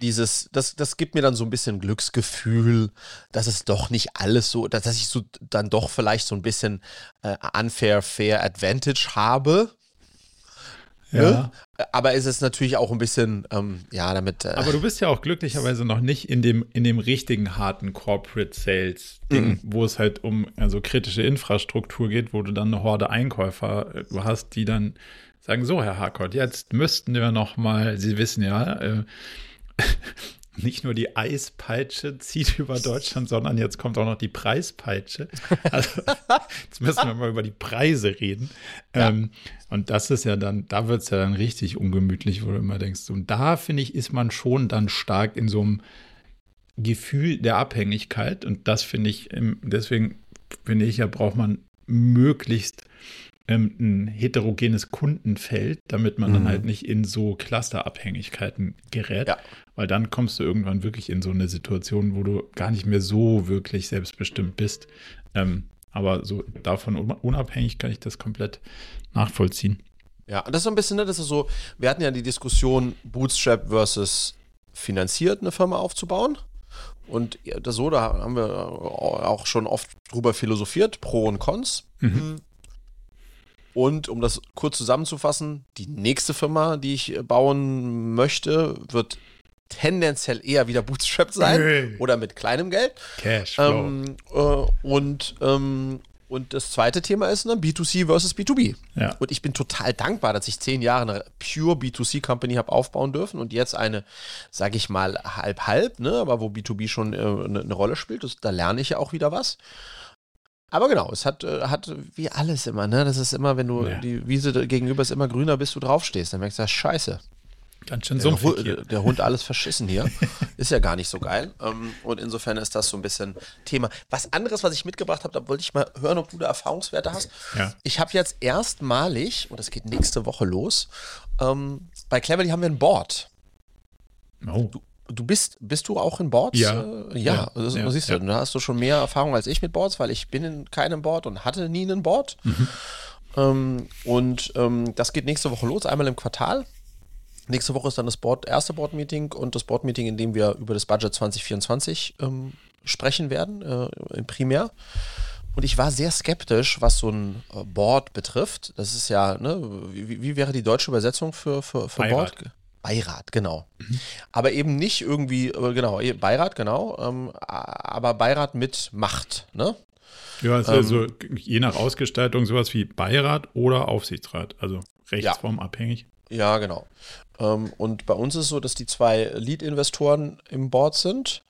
dieses, das, das gibt mir dann so ein bisschen Glücksgefühl, dass es doch nicht alles so, dass, ich so dann doch vielleicht so ein bisschen äh, unfair, fair Advantage habe. Ja. Ne? Aber ist es natürlich auch ein bisschen, ähm, ja, damit. Äh Aber du bist ja auch glücklicherweise noch nicht in dem, in dem richtigen harten Corporate Sales Ding, mhm. wo es halt um also kritische Infrastruktur geht, wo du dann eine Horde Einkäufer äh, hast, die dann sagen: So, Herr Harkott, jetzt müssten wir noch mal, Sie wissen ja, äh, nicht nur die Eispeitsche zieht über Deutschland, sondern jetzt kommt auch noch die Preispeitsche. Also jetzt müssen wir mal über die Preise reden. Ja. Ähm, und das ist ja dann, da wird es ja dann richtig ungemütlich, wo du immer denkst, und da finde ich, ist man schon dann stark in so einem Gefühl der Abhängigkeit. Und das finde ich, deswegen finde ich ja, braucht man möglichst ähm, ein heterogenes Kundenfeld, damit man mhm. dann halt nicht in so Clusterabhängigkeiten gerät. Ja. Weil dann kommst du irgendwann wirklich in so eine Situation, wo du gar nicht mehr so wirklich selbstbestimmt bist. Ähm, aber so davon unabhängig kann ich das komplett nachvollziehen. Ja, und das ist so ein bisschen, ne, das ist so, wir hatten ja die Diskussion Bootstrap versus finanziert eine Firma aufzubauen. Und das so, da haben wir auch schon oft drüber philosophiert, Pro und Cons. Mhm. Und um das kurz zusammenzufassen, die nächste Firma, die ich äh, bauen möchte, wird tendenziell eher wieder Bootstrap sein hey. oder mit kleinem Geld. Cashflow. Ähm, äh, und, ähm, und das zweite Thema ist ne, B2C versus B2B. Ja. Und ich bin total dankbar, dass ich zehn Jahre eine pure B2C-Company habe aufbauen dürfen und jetzt eine, sage ich mal, halb-halb, ne, aber wo B2B schon äh, eine, eine Rolle spielt. Das, da lerne ich ja auch wieder was. Aber genau, es hat, äh, hat wie alles immer, ne? Das ist immer, wenn du ja. die Wiese gegenüber ist immer grüner, bis du draufstehst. Dann merkst du, das scheiße. Ganz schön so der, der Hund alles verschissen hier. ist ja gar nicht so geil. Ähm, und insofern ist das so ein bisschen Thema. Was anderes, was ich mitgebracht habe, da wollte ich mal hören, ob du da Erfahrungswerte hast. Ja. Ich habe jetzt erstmalig, und das geht nächste Woche los, ähm, bei Cleverly haben wir ein Board. Oh. Du, Du bist, bist du auch in Boards? Ja. Äh, ja, ja, das, ja siehst du, ja. da hast du schon mehr Erfahrung als ich mit Boards, weil ich bin in keinem Board und hatte nie einen Board. Mhm. Ähm, und ähm, das geht nächste Woche los, einmal im Quartal. Nächste Woche ist dann das Board, erste Board-Meeting und das Board-Meeting, in dem wir über das Budget 2024 ähm, sprechen werden, äh, im Primär. Und ich war sehr skeptisch, was so ein äh, Board betrifft. Das ist ja, ne, wie, wie wäre die deutsche Übersetzung für, für, für Board? Beirat, genau. Mhm. Aber eben nicht irgendwie, äh, genau, eh, Beirat, genau, ähm, aber Beirat mit Macht, ne? Ja, also, ähm, je nach Ausgestaltung sowas wie Beirat oder Aufsichtsrat, also rechtsformabhängig. Ja, ja genau. Ähm, und bei uns ist es so, dass die zwei Lead-Investoren im Board sind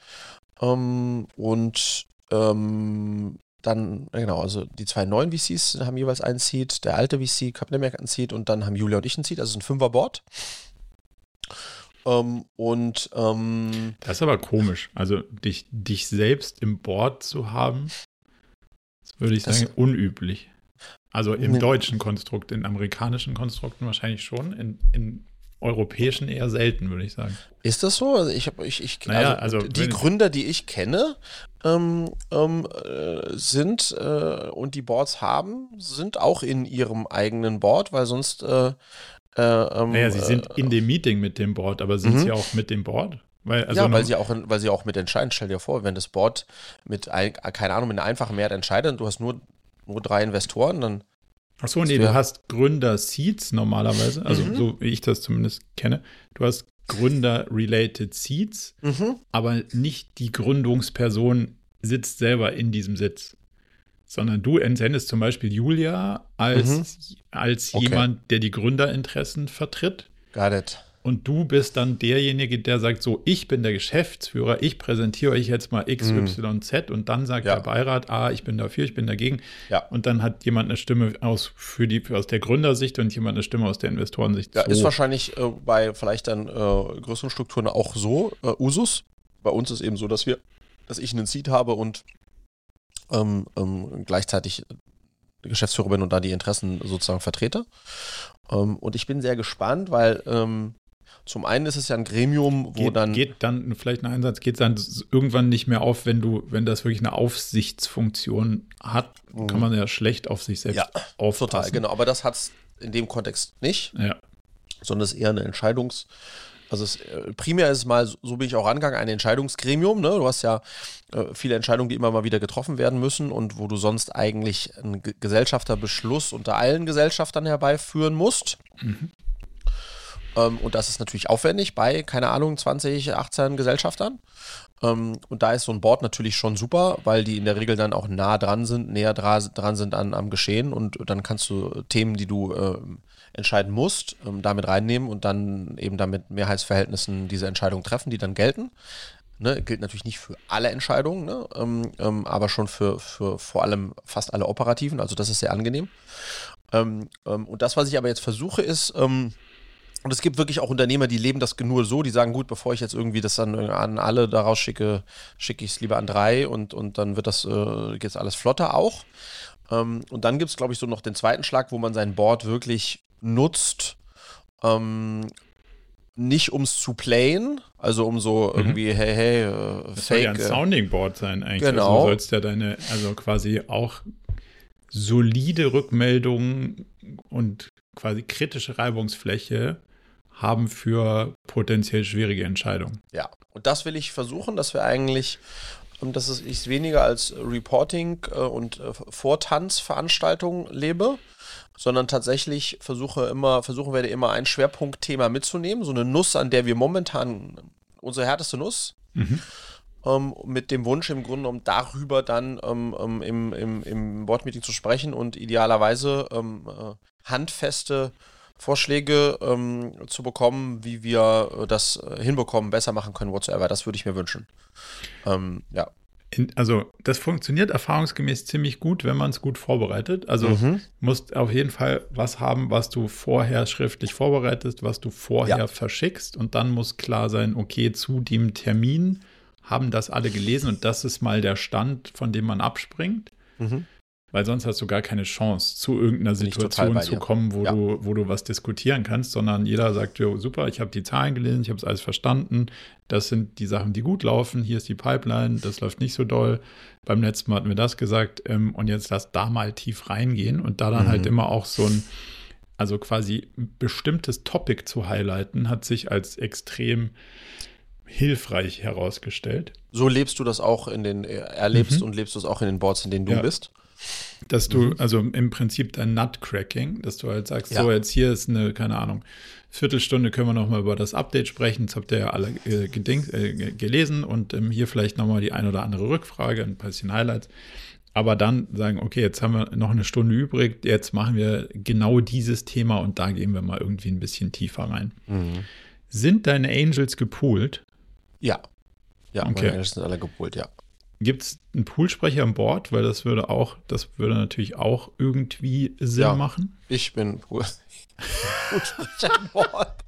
ähm, und ähm, dann, genau, also die zwei neuen VCs haben jeweils einen Seed, der alte VC, Captain einen Seed und dann haben Julia und ich einen Seed, also ein Fünfer-Board. Ähm, und ähm, das ist aber komisch. Also dich, dich selbst im Board zu haben, Das würde ich das sagen, unüblich. Also im ne. deutschen Konstrukt, in amerikanischen Konstrukten wahrscheinlich schon, in, in europäischen eher selten, würde ich sagen. Ist das so? Also ich ich, ich naja, also, also die Gründer, die ich kenne, ähm, ähm, äh, sind äh, und die Boards haben, sind auch in ihrem eigenen Board, weil sonst äh, äh, ähm, naja, sie sind in dem Meeting mit dem Board, aber sind mhm. sie auch mit dem Board? Weil, also ja, weil sie, auch, weil sie auch mit entscheiden. Stell dir vor, wenn das Board mit, ein, keine Ahnung, mit einer einfachen Mehrheit entscheidet und du hast nur, nur drei Investoren, dann Achso, nee, du hast Gründer-Seeds normalerweise, also mhm. so wie ich das zumindest kenne. Du hast Gründer-related Seeds, mhm. aber nicht die Gründungsperson sitzt selber in diesem Sitz. Sondern du entsendest zum Beispiel Julia als, mhm. als okay. jemand, der die Gründerinteressen vertritt. Got it. Und du bist dann derjenige, der sagt, so, ich bin der Geschäftsführer, ich präsentiere euch jetzt mal X, mhm. Y, Z und dann sagt ja. der Beirat, ah, ich bin dafür, ich bin dagegen. Ja. Und dann hat jemand eine Stimme aus, für die, aus der Gründersicht und jemand eine Stimme aus der Investorensicht. Ja, so. ist wahrscheinlich äh, bei vielleicht dann äh, größeren Strukturen auch so äh, Usus. Bei uns ist eben so, dass wir, dass ich einen Seed habe und ähm, ähm, gleichzeitig Geschäftsführer bin und da die Interessen sozusagen vertrete. Ähm, und ich bin sehr gespannt, weil ähm, zum einen ist es ja ein Gremium, wo geht, dann. Geht dann, vielleicht ein Einsatz, geht dann irgendwann nicht mehr auf, wenn du, wenn das wirklich eine Aufsichtsfunktion hat, mhm. kann man ja schlecht auf sich selbst ja, aufpassen. Total, genau. Aber das hat es in dem Kontext nicht. Ja. Sondern es ist eher eine Entscheidungs- also es, äh, primär ist es mal, so bin ich auch rangegangen, ein Entscheidungsgremium. Ne? Du hast ja äh, viele Entscheidungen, die immer mal wieder getroffen werden müssen und wo du sonst eigentlich einen Gesellschafterbeschluss unter allen Gesellschaftern herbeiführen musst. Mhm. Ähm, und das ist natürlich aufwendig bei, keine Ahnung, 20, 18 Gesellschaftern. Ähm, und da ist so ein Board natürlich schon super, weil die in der Regel dann auch nah dran sind, näher dra dran sind an, am Geschehen und dann kannst du Themen, die du äh, entscheiden musst, ähm, damit reinnehmen und dann eben damit Mehrheitsverhältnissen diese Entscheidungen treffen, die dann gelten. Ne, gilt natürlich nicht für alle Entscheidungen, ne, ähm, ähm, aber schon für, für vor allem fast alle operativen. Also das ist sehr angenehm. Ähm, ähm, und das, was ich aber jetzt versuche, ist, ähm, und es gibt wirklich auch Unternehmer, die leben das nur so, die sagen, gut, bevor ich jetzt irgendwie das dann an alle daraus schicke, schicke ich es lieber an drei und, und dann wird das äh, jetzt alles flotter auch. Ähm, und dann gibt es, glaube ich, so noch den zweiten Schlag, wo man sein Board wirklich nutzt, ähm, nicht ums zu playen, also um so mhm. irgendwie, hey, hey, äh, das Fake. soll ja ein äh, Sounding Board sein eigentlich. Also genau. Also du sollst ja deine, also quasi auch solide Rückmeldungen und quasi kritische Reibungsfläche haben für potenziell schwierige Entscheidungen. Ja, und das will ich versuchen, dass wir eigentlich, dass ich weniger als Reporting äh, und äh, Vortanzveranstaltung lebe, sondern tatsächlich versuche immer, versuchen werde immer ein Schwerpunktthema mitzunehmen, so eine Nuss, an der wir momentan unsere härteste Nuss. Mhm. Ähm, mit dem Wunsch im Grunde um darüber dann ähm, ähm, im, im, im Boardmeeting zu sprechen und idealerweise ähm, äh, handfeste Vorschläge ähm, zu bekommen, wie wir äh, das äh, hinbekommen, besser machen können, whatsoever. Das würde ich mir wünschen. Ähm, ja. In, also das funktioniert erfahrungsgemäß ziemlich gut, wenn man es gut vorbereitet. Also mhm. musst auf jeden Fall was haben, was du vorher schriftlich vorbereitest, was du vorher ja. verschickst und dann muss klar sein, okay, zu dem Termin haben das alle gelesen und das ist mal der Stand, von dem man abspringt. Mhm. Weil sonst hast du gar keine Chance, zu irgendeiner Situation zu kommen, wo, ja. du, wo du was diskutieren kannst, sondern jeder sagt, jo, super, ich habe die Zahlen gelesen, ich habe es alles verstanden, das sind die Sachen, die gut laufen, hier ist die Pipeline, das läuft nicht so doll. Beim letzten Mal hatten wir das gesagt ähm, und jetzt lass da mal tief reingehen und da dann halt mhm. halt immer auch so ein, also quasi bestimmtes Topic zu highlighten, hat sich als extrem hilfreich herausgestellt. So lebst du das auch in den, erlebst mhm. und lebst du es auch in den Boards, in denen du ja. bist? Dass du, mhm. also im Prinzip dein Nutcracking, dass du halt sagst, ja. so jetzt hier ist eine, keine Ahnung, Viertelstunde können wir nochmal über das Update sprechen. Das habt ihr ja alle äh, gedink, äh, gelesen und ähm, hier vielleicht nochmal die ein oder andere Rückfrage, ein bisschen Highlights. Aber dann sagen, okay, jetzt haben wir noch eine Stunde übrig, jetzt machen wir genau dieses Thema und da gehen wir mal irgendwie ein bisschen tiefer rein. Mhm. Sind deine Angels gepoolt? Ja. Ja, okay. meine Angels sind alle gepoolt, ja. Gibt es einen Poolsprecher an Bord? Weil das würde auch, das würde natürlich auch irgendwie Sinn ja, machen. Ich bin Poolsprecher an Bord.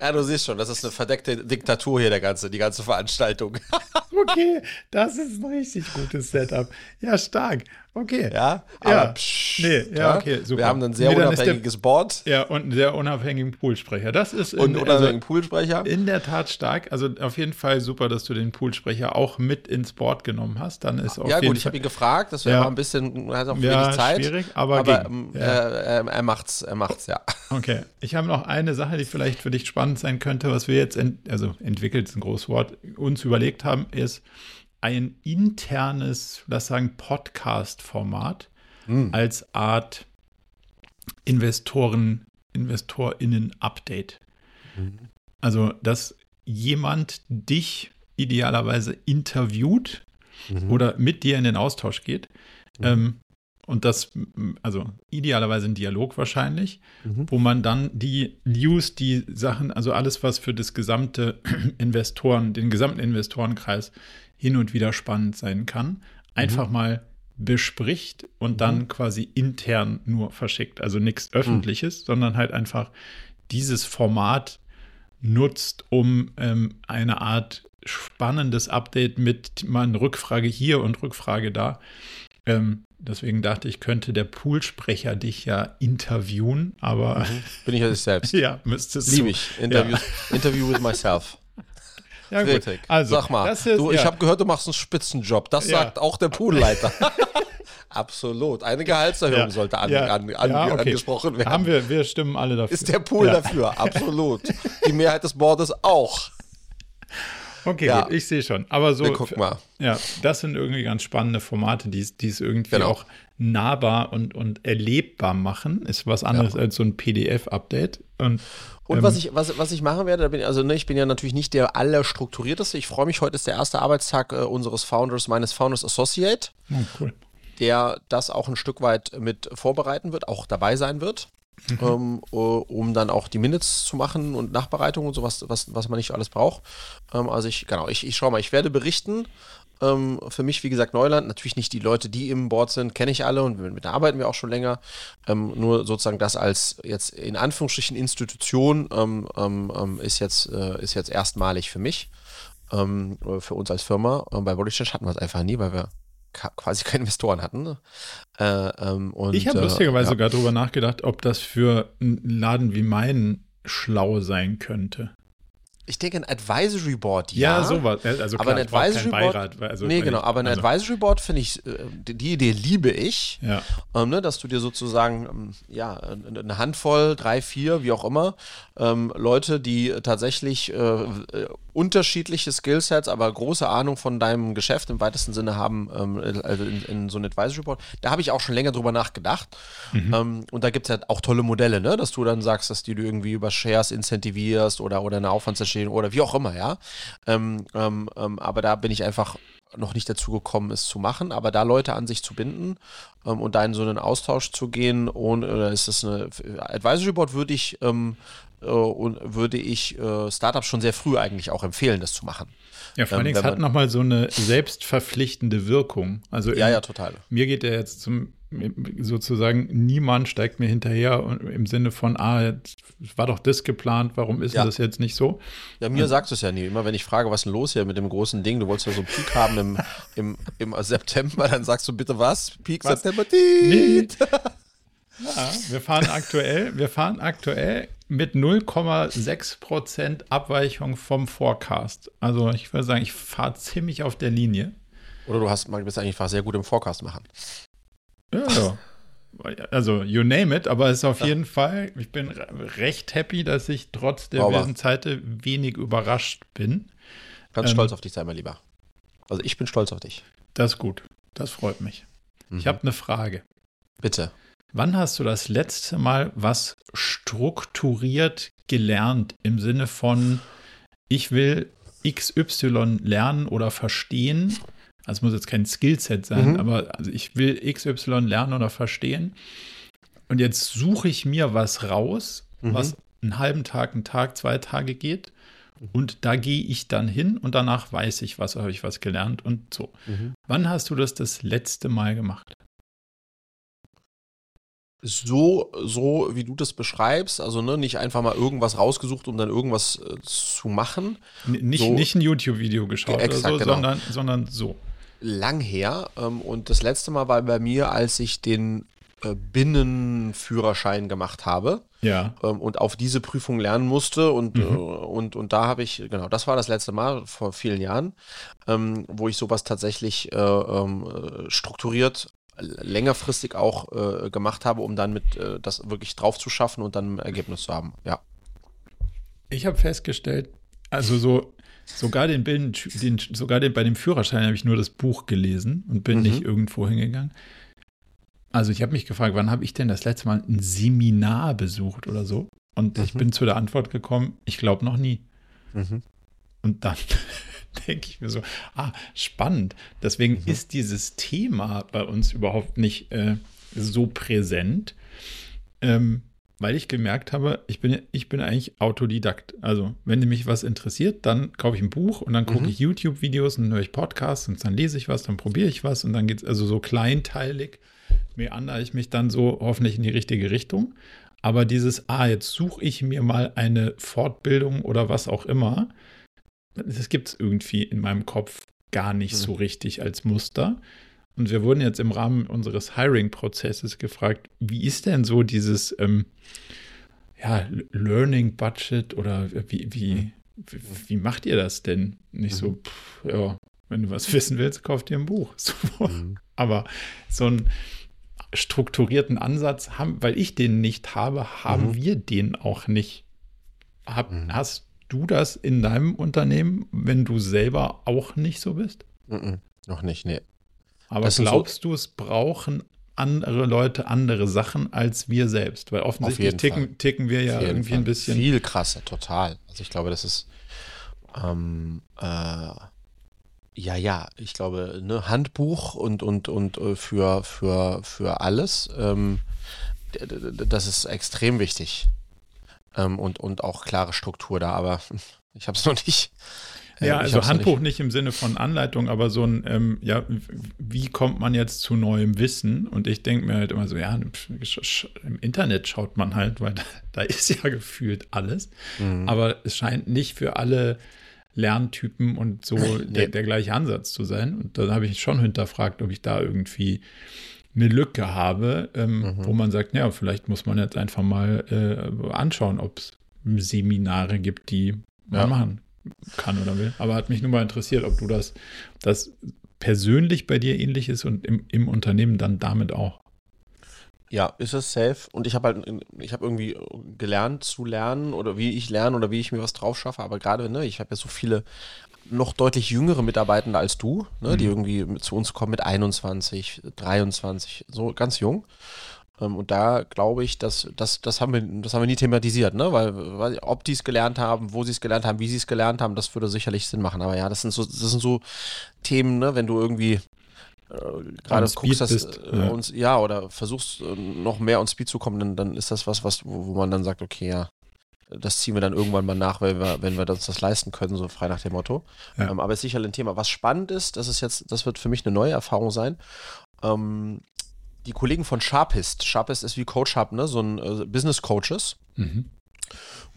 Ja, du siehst schon, das ist eine verdeckte Diktatur hier, der ganze, die ganze Veranstaltung. okay, das ist ein richtig gutes Setup. Ja, stark. Okay. Ja, aber ja. Psch, nee, ja, okay, super. Wir haben ein sehr nee, unabhängiges der, Board. Ja, und einen sehr unabhängigen Poolsprecher. Das ist in, und unabhängigen also, Poolsprecher. In der Tat stark. Also auf jeden Fall super, dass du den Poolsprecher auch mit ins Board genommen hast. Dann ist auf ja, gut, ich habe ihn gefragt, das wäre ja. ein bisschen, hat auch ja, wenig Zeit. schwierig, aber, aber ähm, ja. äh, äh, er macht's, er macht's, ja. Okay, ich habe noch eine Sache, die vielleicht für dich spannend sein könnte, was wir jetzt, ent also entwickelt ist ein großes Wort, uns überlegt haben, ist ein internes, lass sagen, Podcast-Format hm. als Art Investoren, InvestorInnen-Update. Mhm. Also, dass jemand dich idealerweise interviewt mhm. oder mit dir in den Austausch geht. Mhm. Ähm, und das, also idealerweise ein Dialog wahrscheinlich, mhm. wo man dann die News, die Sachen, also alles, was für das gesamte Investoren, den gesamten Investorenkreis hin und wieder spannend sein kann, einfach mhm. mal bespricht und dann mhm. quasi intern nur verschickt. Also nichts mhm. Öffentliches, sondern halt einfach dieses Format nutzt, um ähm, eine Art spannendes Update mit mal eine Rückfrage hier und Rückfrage da. Ähm, deswegen dachte ich, könnte der Poolsprecher dich ja interviewen, aber. Mhm. Bin ich ja selbst. ja, müsstest du. Liebe ich. Interview, ja. Interview with myself. Ja, gut. Also, Sag mal, ist, du, ja. ich habe gehört, du machst einen Spitzenjob. Das ja. sagt auch der Poolleiter. Absolut. Eine Gehaltserhöhung ja. sollte an, an, an, okay. angesprochen werden. Haben wir, wir stimmen alle dafür. Ist der Pool dafür, absolut. Die Mehrheit des Boardes auch. Okay, ja. gut, ich sehe schon. Aber so, ja, das sind irgendwie ganz spannende Formate, die es irgendwie genau. auch nahbar und, und erlebbar machen. Ist was anderes ja. als so ein PDF-Update. Und, und ähm, was, ich, was, was ich machen werde, bin, also ne, ich bin ja natürlich nicht der allerstrukturierteste. Ich freue mich, heute ist der erste Arbeitstag äh, unseres Founders, meines Founders Associate. Oh, cool. Der das auch ein Stück weit mit vorbereiten wird, auch dabei sein wird. Mhm. Ähm, äh, um dann auch die Minutes zu machen und Nachbereitung und sowas, was, was man nicht alles braucht. Ähm, also ich, genau, ich, ich schaue mal, ich werde berichten. Ähm, für mich, wie gesagt, Neuland. Natürlich nicht die Leute, die im Board sind, kenne ich alle und mit denen arbeiten wir auch schon länger. Ähm, nur sozusagen das als jetzt in Anführungsstrichen Institution ähm, ähm, ist, jetzt, äh, ist jetzt erstmalig für mich. für uns als Firma. bei Bodycharge hatten wir es einfach nie, weil wir quasi keine Investoren hatten. Ne? Äh, ähm, und, ich habe äh, lustigerweise ja. sogar darüber nachgedacht, ob das für einen Laden wie meinen schlau sein könnte ich denke, ein Advisory Board, ja. Ja, sowas. Also aber ein Advisory Board. Beirat, also nee, genau, aber ein also. Advisory Board finde ich, äh, die Idee liebe ich. Ja. Ähm, ne, dass du dir sozusagen, ähm, ja, eine Handvoll, drei, vier, wie auch immer, ähm, Leute, die tatsächlich äh, äh, unterschiedliche Skillsets, aber große Ahnung von deinem Geschäft im weitesten Sinne haben, ähm, also in, in, so ein Advisory Board. Da habe ich auch schon länger drüber nachgedacht. Mhm. Ähm, und da gibt es ja auch tolle Modelle, ne, dass du dann sagst, dass die du irgendwie über Shares incentivierst oder, oder eine stehen oder wie auch immer, ja. Ähm, ähm, ähm, aber da bin ich einfach noch nicht dazu gekommen, es zu machen, aber da Leute an sich zu binden ähm, und da in so einen Austausch zu gehen, und, oder ist das eine Advisory Board, würde ich ähm, äh, und würde ich äh, Startups schon sehr früh eigentlich auch empfehlen, das zu machen. Ja, vor allem, ähm, es hat nochmal so eine selbstverpflichtende Wirkung. Also ja, ja, total. Mir geht der jetzt zum sozusagen niemand steigt mir hinterher im Sinne von, ah, war doch das geplant, warum ist ja. das jetzt nicht so? Ja, mir und, sagst du es ja nie. Immer wenn ich frage, was ist denn los hier mit dem großen Ding, du wolltest ja so einen Peak haben im, im, im September, dann sagst du bitte was? Peak was? September? Nee. Ja, wir fahren aktuell, wir fahren aktuell mit 0,6% Abweichung vom Forecast. Also ich würde sagen, ich fahre ziemlich auf der Linie. Oder du hast, man bist eigentlich sehr gut im Forecast machen. Ja. Also, you name it, aber es ist auf ja. jeden Fall, ich bin recht happy, dass ich trotz der bösen Zeiten wenig überrascht bin. Ganz ähm, stolz auf dich sein, mein Lieber. Also, ich bin stolz auf dich. Das ist gut. Das freut mich. Mhm. Ich habe eine Frage. Bitte. Wann hast du das letzte Mal was strukturiert gelernt im Sinne von, ich will XY lernen oder verstehen also es muss jetzt kein Skillset sein, mhm. aber also ich will XY lernen oder verstehen. Und jetzt suche ich mir was raus, mhm. was einen halben Tag, einen Tag, zwei Tage geht. Und da gehe ich dann hin und danach weiß ich, was habe ich was gelernt und so. Mhm. Wann hast du das das letzte Mal gemacht? So, so wie du das beschreibst, also ne, nicht einfach mal irgendwas rausgesucht, um dann irgendwas äh, zu machen. N nicht, so, nicht ein YouTube-Video geschaut exakt, so, genau. sondern, sondern so. Lang her. Ähm, und das letzte Mal war bei mir, als ich den äh, Binnenführerschein gemacht habe. Ja. Ähm, und auf diese Prüfung lernen musste. Und, mhm. äh, und, und da habe ich, genau, das war das letzte Mal vor vielen Jahren, ähm, wo ich sowas tatsächlich äh, ähm, äh strukturiert längerfristig auch äh, gemacht habe, um dann mit äh, das wirklich drauf zu schaffen und dann ein Ergebnis zu haben. Ja. Ich habe festgestellt, also so sogar den Bilden, den, sogar den, bei dem Führerschein habe ich nur das Buch gelesen und bin mhm. nicht irgendwo hingegangen. Also ich habe mich gefragt, wann habe ich denn das letzte Mal ein Seminar besucht oder so? Und mhm. ich bin zu der Antwort gekommen, ich glaube noch nie. Mhm. Und dann denke ich mir so, ah, spannend. Deswegen mhm. ist dieses Thema bei uns überhaupt nicht äh, so präsent, ähm, weil ich gemerkt habe, ich bin, ich bin eigentlich Autodidakt. Also, wenn mich was interessiert, dann kaufe ich ein Buch und dann gucke mhm. ich YouTube-Videos und höre ich Podcasts und dann lese ich was, dann probiere ich was und dann geht es also so kleinteilig, meandere ich mich dann so hoffentlich in die richtige Richtung. Aber dieses, ah, jetzt suche ich mir mal eine Fortbildung oder was auch immer, das gibt es irgendwie in meinem Kopf gar nicht so mhm. richtig als Muster. Und wir wurden jetzt im Rahmen unseres Hiring-Prozesses gefragt, wie ist denn so dieses ähm, ja, Learning Budget oder wie, wie, wie, wie, macht ihr das denn? Nicht so, mhm. pff, ja, wenn du was wissen willst, kauf dir ein Buch. So. Mhm. Aber so einen strukturierten Ansatz haben, weil ich den nicht habe, haben mhm. wir den auch nicht. Hab, mhm. Hast du das in deinem Unternehmen, wenn du selber auch nicht so bist? -mm, noch nicht, nee. Aber das glaubst so du, es brauchen andere Leute andere Sachen als wir selbst? Weil offensichtlich ticken, ticken, wir ja irgendwie Fall. ein bisschen. Viel krasser, total. Also ich glaube, das ist ähm, äh, ja, ja, ich glaube, ne, Handbuch und, und, und äh, für, für, für alles, ähm, das ist extrem wichtig ähm, und, und auch klare Struktur da, aber ich habe es noch nicht. Äh, ja, also Handbuch nicht. nicht. im Sinne von Anleitung, aber so ein, ähm, ja, wie kommt man jetzt zu neuem Wissen? Und ich denke mir halt immer so, ja, im Internet schaut man halt, weil da, da ist ja gefühlt alles. Mhm. Aber es scheint nicht für alle Lerntypen und so nee. der, der, gleiche Ansatz zu sein. Und dann habe ich schon hinterfragt, ob ich da irgendwie eine Lücke habe, ähm, mhm. wo man sagt, ja, vielleicht muss man jetzt einfach mal äh, anschauen, ob es Seminare gibt, die man ja. machen kann oder will. Aber hat mich nur mal interessiert, ob du das, das persönlich bei dir ähnlich ist und im, im Unternehmen dann damit auch. Ja, ist es safe. Und ich habe halt, ich habe irgendwie gelernt zu lernen oder wie ich lerne oder wie ich mir was drauf schaffe. Aber gerade, ne, ich habe ja so viele noch deutlich jüngere Mitarbeitende als du, ne, mhm. die irgendwie zu uns kommen mit 21, 23, so ganz jung. Ähm, und da glaube ich, dass das, das haben wir, das haben wir nie thematisiert, ne? Weil, weil ob die es gelernt haben, wo sie es gelernt haben, wie sie es gelernt haben, das würde sicherlich Sinn machen. Aber ja, das sind so, das sind so Themen, ne, wenn du irgendwie äh, gerade guckst, dass bist, äh, ja. uns, ja, oder versuchst äh, noch mehr on Speed zu kommen, dann, dann ist das was, was, wo, wo man dann sagt, okay, ja, das ziehen wir dann irgendwann mal nach, wenn wir, wenn wir uns das leisten können, so frei nach dem Motto. Ja. Ähm, aber es ist sicherlich ein Thema. Was spannend ist, das ist jetzt, das wird für mich eine neue Erfahrung sein. Ähm, die Kollegen von Sharpist, Sharpist ist wie Coach Hub, ne? so ein äh, Business Coaches. Mhm.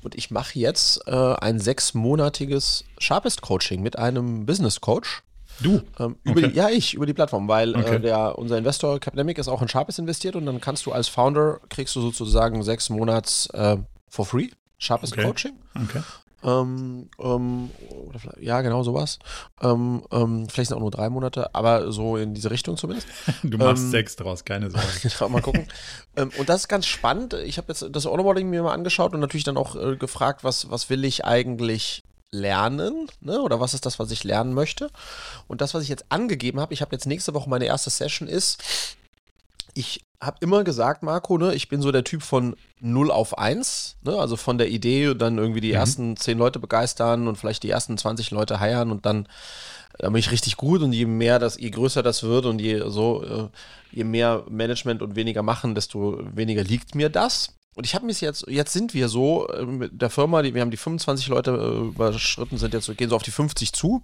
Und ich mache jetzt äh, ein sechsmonatiges Sharpist-Coaching mit einem Business Coach. Du? Ähm, okay. die, ja, ich, über die Plattform, weil äh, okay. äh, der, unser Investor Capdemic ist auch in Sharpist investiert und dann kannst du als Founder, kriegst du sozusagen sechs Monats äh, for free Sharpest okay. Coaching. Okay. Ähm, ähm, ja, genau sowas. Ähm, ähm, vielleicht sind auch nur drei Monate, aber so in diese Richtung zumindest. Du machst ähm, sechs draus, keine Sorge. genau, mal gucken. Ähm, und das ist ganz spannend. Ich habe jetzt das Onboarding mir mal angeschaut und natürlich dann auch äh, gefragt, was, was will ich eigentlich lernen, ne? oder was ist das, was ich lernen möchte. Und das, was ich jetzt angegeben habe, ich habe jetzt nächste Woche meine erste Session, ist, ich habe immer gesagt, Marco, ne, ich bin so der Typ von 0 auf 1, ne, also von der Idee dann irgendwie die mhm. ersten 10 Leute begeistern und vielleicht die ersten 20 Leute heiern und dann, dann bin ich richtig gut und je mehr das, je größer das wird und je so, äh, je mehr Management und weniger machen, desto weniger liegt mir das. Und ich habe mich jetzt, jetzt sind wir so äh, mit der Firma, die, wir haben die 25 Leute äh, überschritten, sind jetzt, gehen so auf die 50 zu.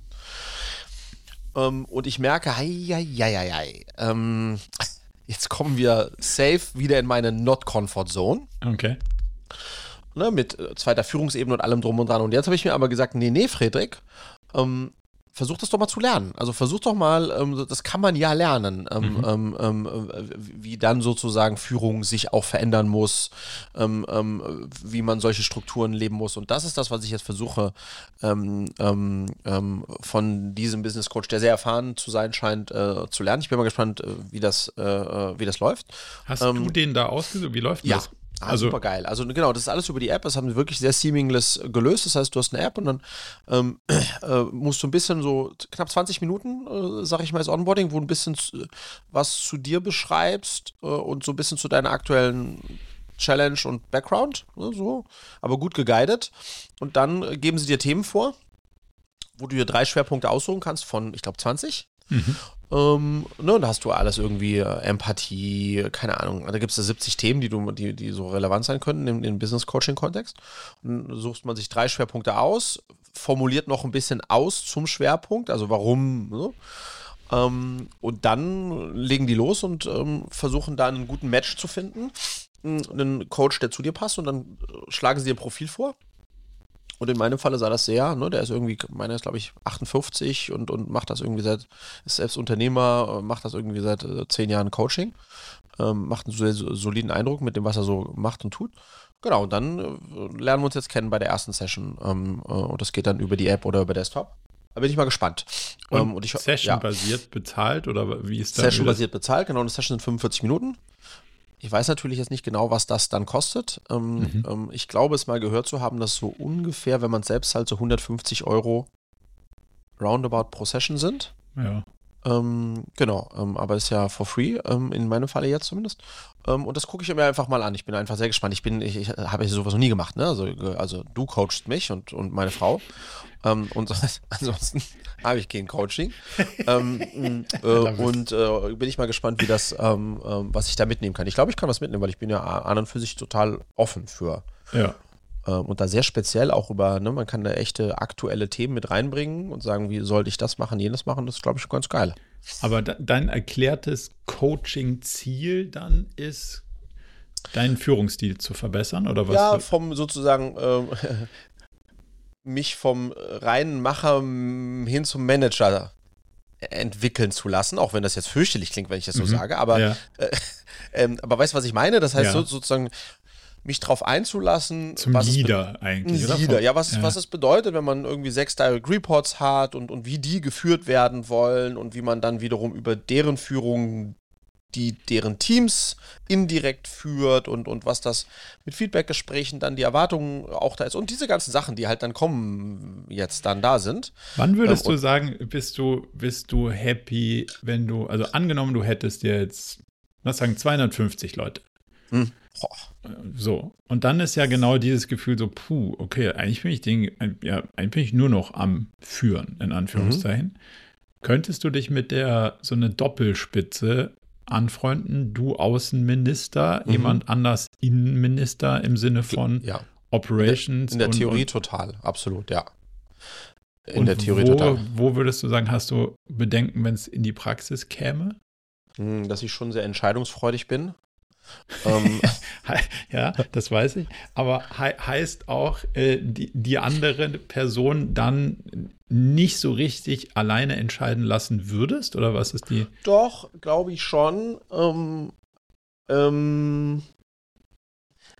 Ähm, und ich merke, hei, hei, hei, hei, ähm, jetzt kommen wir safe wieder in meine Not-Comfort-Zone. Okay. Ne, mit äh, zweiter Führungsebene und allem drum und dran. Und jetzt habe ich mir aber gesagt, nee, nee, Friedrich, ähm, versuch das doch mal zu lernen. Also versuch doch mal, ähm, das kann man ja lernen, ähm, mhm. ähm, ähm wie dann sozusagen Führung sich auch verändern muss, ähm, ähm, wie man solche Strukturen leben muss. Und das ist das, was ich jetzt versuche, von diesem Business Coach, der sehr erfahren zu sein scheint, äh, zu lernen. Ich bin mal gespannt, äh, wie das, äh, äh, wie das läuft. Hast du den da ausgesucht? Wie läuft ja. das? Ah, also, super geil. Also genau, das ist alles über die App. Das haben sie wirklich sehr seamless gelöst. Das heißt, du hast eine App und dann ähm, äh, musst du ein bisschen so knapp 20 Minuten, äh, sag ich mal, als Onboarding, wo du ein bisschen zu, was zu dir beschreibst äh, und so ein bisschen zu deiner aktuellen Challenge und Background, ne, so, aber gut geguidet. Und dann geben sie dir Themen vor, wo du dir drei Schwerpunkte aussuchen kannst von, ich glaube, 20. Mhm. Ähm, ne, und da hast du alles irgendwie äh, Empathie, keine Ahnung. Da gibt es 70 Themen, die, du, die, die so relevant sein könnten im, im Business-Coaching-Kontext. Dann sucht man sich drei Schwerpunkte aus, formuliert noch ein bisschen aus zum Schwerpunkt, also warum. Ne? Ähm, und dann legen die los und ähm, versuchen da einen guten Match zu finden. Einen Coach, der zu dir passt, und dann äh, schlagen sie ein Profil vor und in meinem Falle sah das sehr, ne, der ist irgendwie, meiner ist glaube ich 58 und, und macht das irgendwie seit, ist selbst Unternehmer, äh, macht das irgendwie seit äh, zehn Jahren Coaching, ähm, macht einen sehr soliden Eindruck mit dem, was er so macht und tut. Genau, und dann äh, lernen wir uns jetzt kennen bei der ersten Session ähm, äh, und das geht dann über die App oder über Desktop. Da bin ich mal gespannt. Und, ähm, und Session-basiert ja. bezahlt oder wie ist das? Session-basiert bezahlt, genau. Eine Session sind 45 Minuten. Ich weiß natürlich jetzt nicht genau, was das dann kostet. Ähm, mhm. ähm, ich glaube, es mal gehört zu haben, dass so ungefähr, wenn man selbst halt so 150 Euro roundabout pro Session sind. Ja. Ähm, genau, ähm, aber ist ja for free, ähm, in meinem Falle jetzt zumindest. Ähm, und das gucke ich mir einfach mal an. Ich bin einfach sehr gespannt. Ich bin, ich, ich habe sowas noch nie gemacht, ne? Also, also du coachst mich und, und meine Frau. Ähm, und ansonsten habe ich kein Coaching. ähm, äh, und äh, bin ich mal gespannt, wie das, was ich da mitnehmen kann. Ich glaube, ich kann was mitnehmen, weil ich bin ja an und für sich total offen für. Ja. Ähm, und da sehr speziell auch über, ne, man kann da echte aktuelle Themen mit reinbringen und sagen, wie sollte ich das machen, jenes machen, das ist, glaube ich, ganz geil. Aber dein erklärtes Coaching-Ziel dann ist, deinen Führungsstil zu verbessern oder was? Ja, vom sozusagen äh, mich vom reinen Macher hin zum Manager entwickeln zu lassen, auch wenn das jetzt fürchterlich klingt, wenn ich das so mhm. sage, aber, ja. äh, äh, aber weißt du, was ich meine? Das heißt ja. so, sozusagen mich darauf einzulassen. Zum was Leader eigentlich. Ein Leader, ja, was, ja. was es bedeutet, wenn man irgendwie sechs Direct Reports hat und, und wie die geführt werden wollen und wie man dann wiederum über deren Führung die deren Teams indirekt führt und, und was das mit Feedbackgesprächen dann die Erwartungen auch da ist und diese ganzen Sachen, die halt dann kommen, jetzt dann da sind. Wann würdest ähm, du sagen, bist du, bist du happy, wenn du, also angenommen, du hättest jetzt, was sagen, 250 Leute. Hm. So, und dann ist ja genau dieses Gefühl so, puh, okay, eigentlich bin ich den, ja, eigentlich bin ich nur noch am Führen, in Anführungszeichen. Mhm. Könntest du dich mit der so eine Doppelspitze anfreunden, du Außenminister, mhm. jemand anders Innenminister im Sinne von ja. Operations. In der, in der Theorie und, total, absolut, ja. In der Theorie wo, total. Wo würdest du sagen, hast du Bedenken, wenn es in die Praxis käme? Hm, dass ich schon sehr entscheidungsfreudig bin. Ähm. ja, das weiß ich. Aber he heißt auch, äh, die, die andere Person dann nicht so richtig alleine entscheiden lassen würdest? Oder was ist die? Doch, glaube ich schon. Ähm, ähm,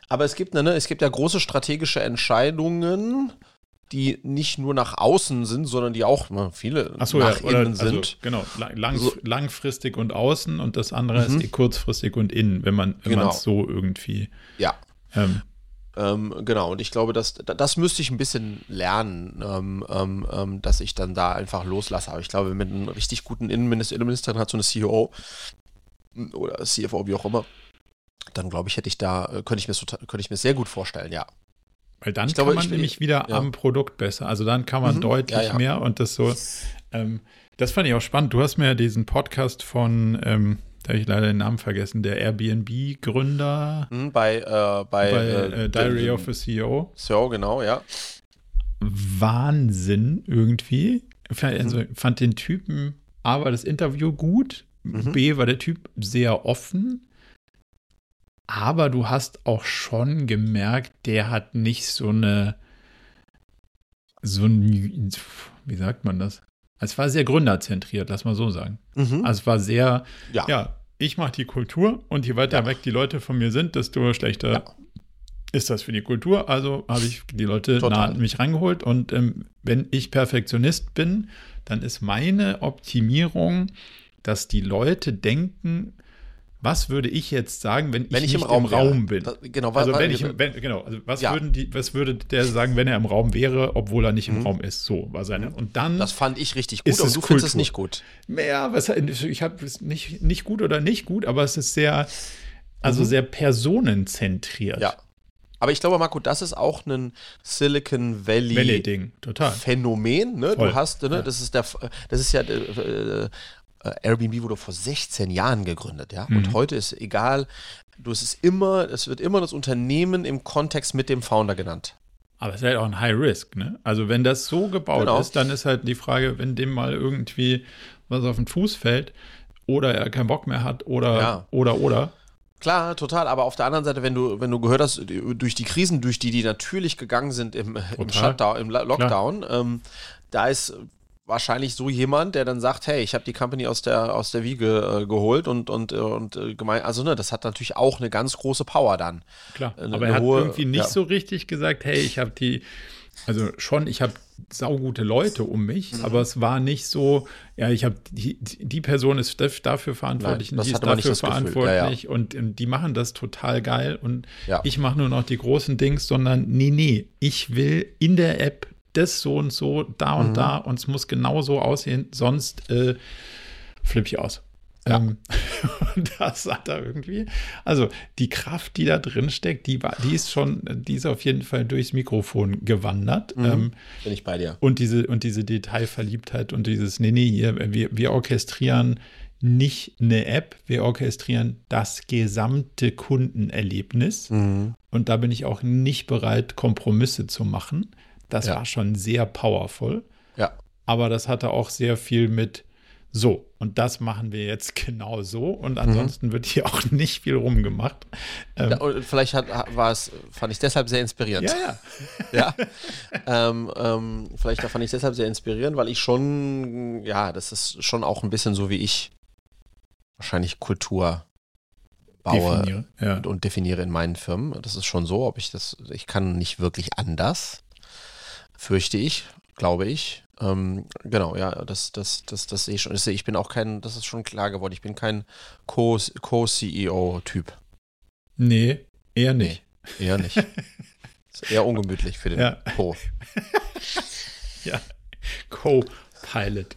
aber es gibt, ne, es gibt ja große strategische Entscheidungen, die nicht nur nach außen sind, sondern die auch viele so, nach ja, oder, innen sind. Also, genau, lang, so. langfristig und außen und das andere mhm. ist kurzfristig und innen, wenn man wenn genau. es so irgendwie. Ja. Ähm, ähm, genau, und ich glaube, dass, das müsste ich ein bisschen lernen, ähm, ähm, ähm, dass ich dann da einfach loslasse. Aber ich glaube, mit einem richtig guten Innenminister, Innenministerin hat so eine CEO oder CFO, wie auch immer, dann glaube ich, hätte ich da, äh, könnte ich mir könnte ich mir sehr gut vorstellen, ja. Weil dann ich kann glaube, man nämlich wieder ja. am Produkt besser. Also dann kann man mhm. deutlich ja, ja. mehr und das so. Ähm, das fand ich auch spannend. Du hast mir ja diesen Podcast von ähm, da habe ich leider den Namen vergessen, der Airbnb-Gründer. Mhm, bei, äh, bei, bei äh, äh Diary of a CEO. CEO, genau, ja. Wahnsinn irgendwie. Also, mhm. fand den Typen aber das Interview gut. Mhm. B war der Typ sehr offen, aber du hast auch schon gemerkt, der hat nicht so eine, so ein, wie sagt man das? Es war sehr gründerzentriert, lass mal so sagen. Mhm. Also es war sehr, ja, ja ich mache die Kultur und je weiter ja. weg die Leute von mir sind, desto schlechter ja. ist das für die Kultur. Also habe ich die Leute nah an mich rangeholt und ähm, wenn ich Perfektionist bin, dann ist meine Optimierung, dass die Leute denken, was würde ich jetzt sagen, wenn, wenn ich, ich im Raum, im Raum bin? Genau, also wenn ich, wenn, genau, also was ja. würden die, was würde der sagen, wenn er im Raum wäre, obwohl er nicht im mhm. Raum ist? So war seine. Mhm. Und dann. Das fand ich richtig gut. Und du findest es nicht gut. Ja, was, ich habe es nicht, nicht gut oder nicht gut, aber es ist sehr, also mhm. sehr personenzentriert. Ja. Aber ich glaube, Marco, das ist auch ein Silicon Valley, Valley Phänomen. Ne? Du hast, ne, ja. das ist der, das ist ja äh, äh, Airbnb wurde vor 16 Jahren gegründet, ja. Mhm. Und heute ist egal, du es ist immer, es wird immer das Unternehmen im Kontext mit dem Founder genannt. Aber es ist halt auch ein High Risk, ne? Also wenn das so gebaut genau. ist, dann ist halt die Frage, wenn dem mal irgendwie was auf den Fuß fällt oder er keinen Bock mehr hat oder ja. oder oder. Klar, total. Aber auf der anderen Seite, wenn du, wenn du gehört hast, durch die Krisen, durch die die natürlich gegangen sind im, im Shutdown, im Lockdown, ähm, da ist wahrscheinlich so jemand, der dann sagt, hey, ich habe die Company aus der, aus der Wiege äh, geholt und, und, äh, und äh, gemeint, also ne, das hat natürlich auch eine ganz große Power dann. Klar, eine, aber er hat hohe, irgendwie nicht ja. so richtig gesagt, hey, ich habe die, also schon, ich habe saugute Leute um mich, mhm. aber es war nicht so, ja, ich habe die, die Person ist dafür verantwortlich Nein, und die ist dafür verantwortlich ja, ja. Und, und, die machen das total geil und ich mache nur noch die großen Dings, sondern nee, nee, ich will in der App das so und so, da und mhm. da und es muss genau so aussehen, sonst äh, flippe ich aus. Ja. Ähm, das hat er irgendwie. Also die Kraft, die da drin steckt, die, war, die ist schon, die ist auf jeden Fall durchs Mikrofon gewandert. Mhm. Ähm, Bin ich bei dir. Und diese, und diese Detailverliebtheit und dieses, nee, nee, hier, wir, wir orchestrieren nicht eine App, wir orchestrieren das gesamte Kundenerlebnis. Mhm. Und da bin ich auch nicht bereit, Kompromisse zu machen. Das ja. war schon sehr powerful. Ja. Aber das hatte auch sehr viel mit so, und das machen wir jetzt genau so. Und ansonsten mhm. wird hier auch nicht viel rumgemacht. Ähm, ja, vielleicht hat, war es, fand ich deshalb sehr inspirierend. Ja, ja. ja? Ähm, ähm, vielleicht fand ich deshalb sehr inspirierend, weil ich schon, ja, das ist schon auch ein bisschen so, wie ich wahrscheinlich Kultur baue definiere, ja. und, und, definiere in meinen Firmen. Das ist schon so, ob ich das, ich kann nicht wirklich anders fürchte ich, glaube ich. Ähm, genau, ja, das, das, das, das sehe ich schon. Ich bin auch kein, das ist schon klar geworden, ich bin kein Co-CEO-Typ. nee, eher nicht. Nee, eher nicht. ist eher ungemütlich für den ja. Co. ja, Co-Pilot.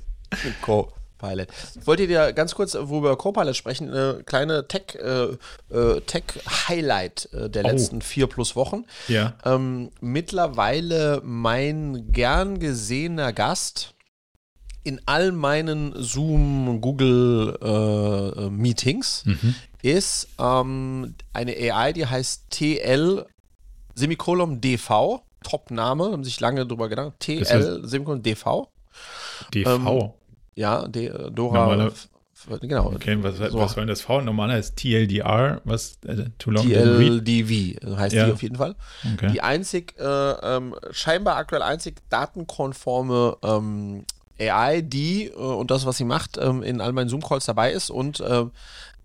Co. Pilot. Ich wollte dir ganz kurz, wo wir über Copilot sprechen, eine kleine Tech, äh, äh, Tech-Highlight äh, der oh. letzten vier plus Wochen. Ja. Ähm, mittlerweile mein gern gesehener Gast in all meinen Zoom, Google äh, äh, Meetings mhm. ist ähm, eine AI, die heißt TL Semikolon DV. Top-Name, haben sich lange drüber gedacht. TL Semikolon DV. DV. Ähm, ja, De, Dora. Normale, genau. Okay, was, so. was war denn das V? Normaler ist TLDR, was äh, Too Long TLDV heißt ja. die auf jeden Fall. Okay. Die einzig, äh, ähm, scheinbar aktuell einzig datenkonforme ähm, AI, die äh, und das, was sie macht, ähm, in all meinen Zoom-Calls dabei ist und äh,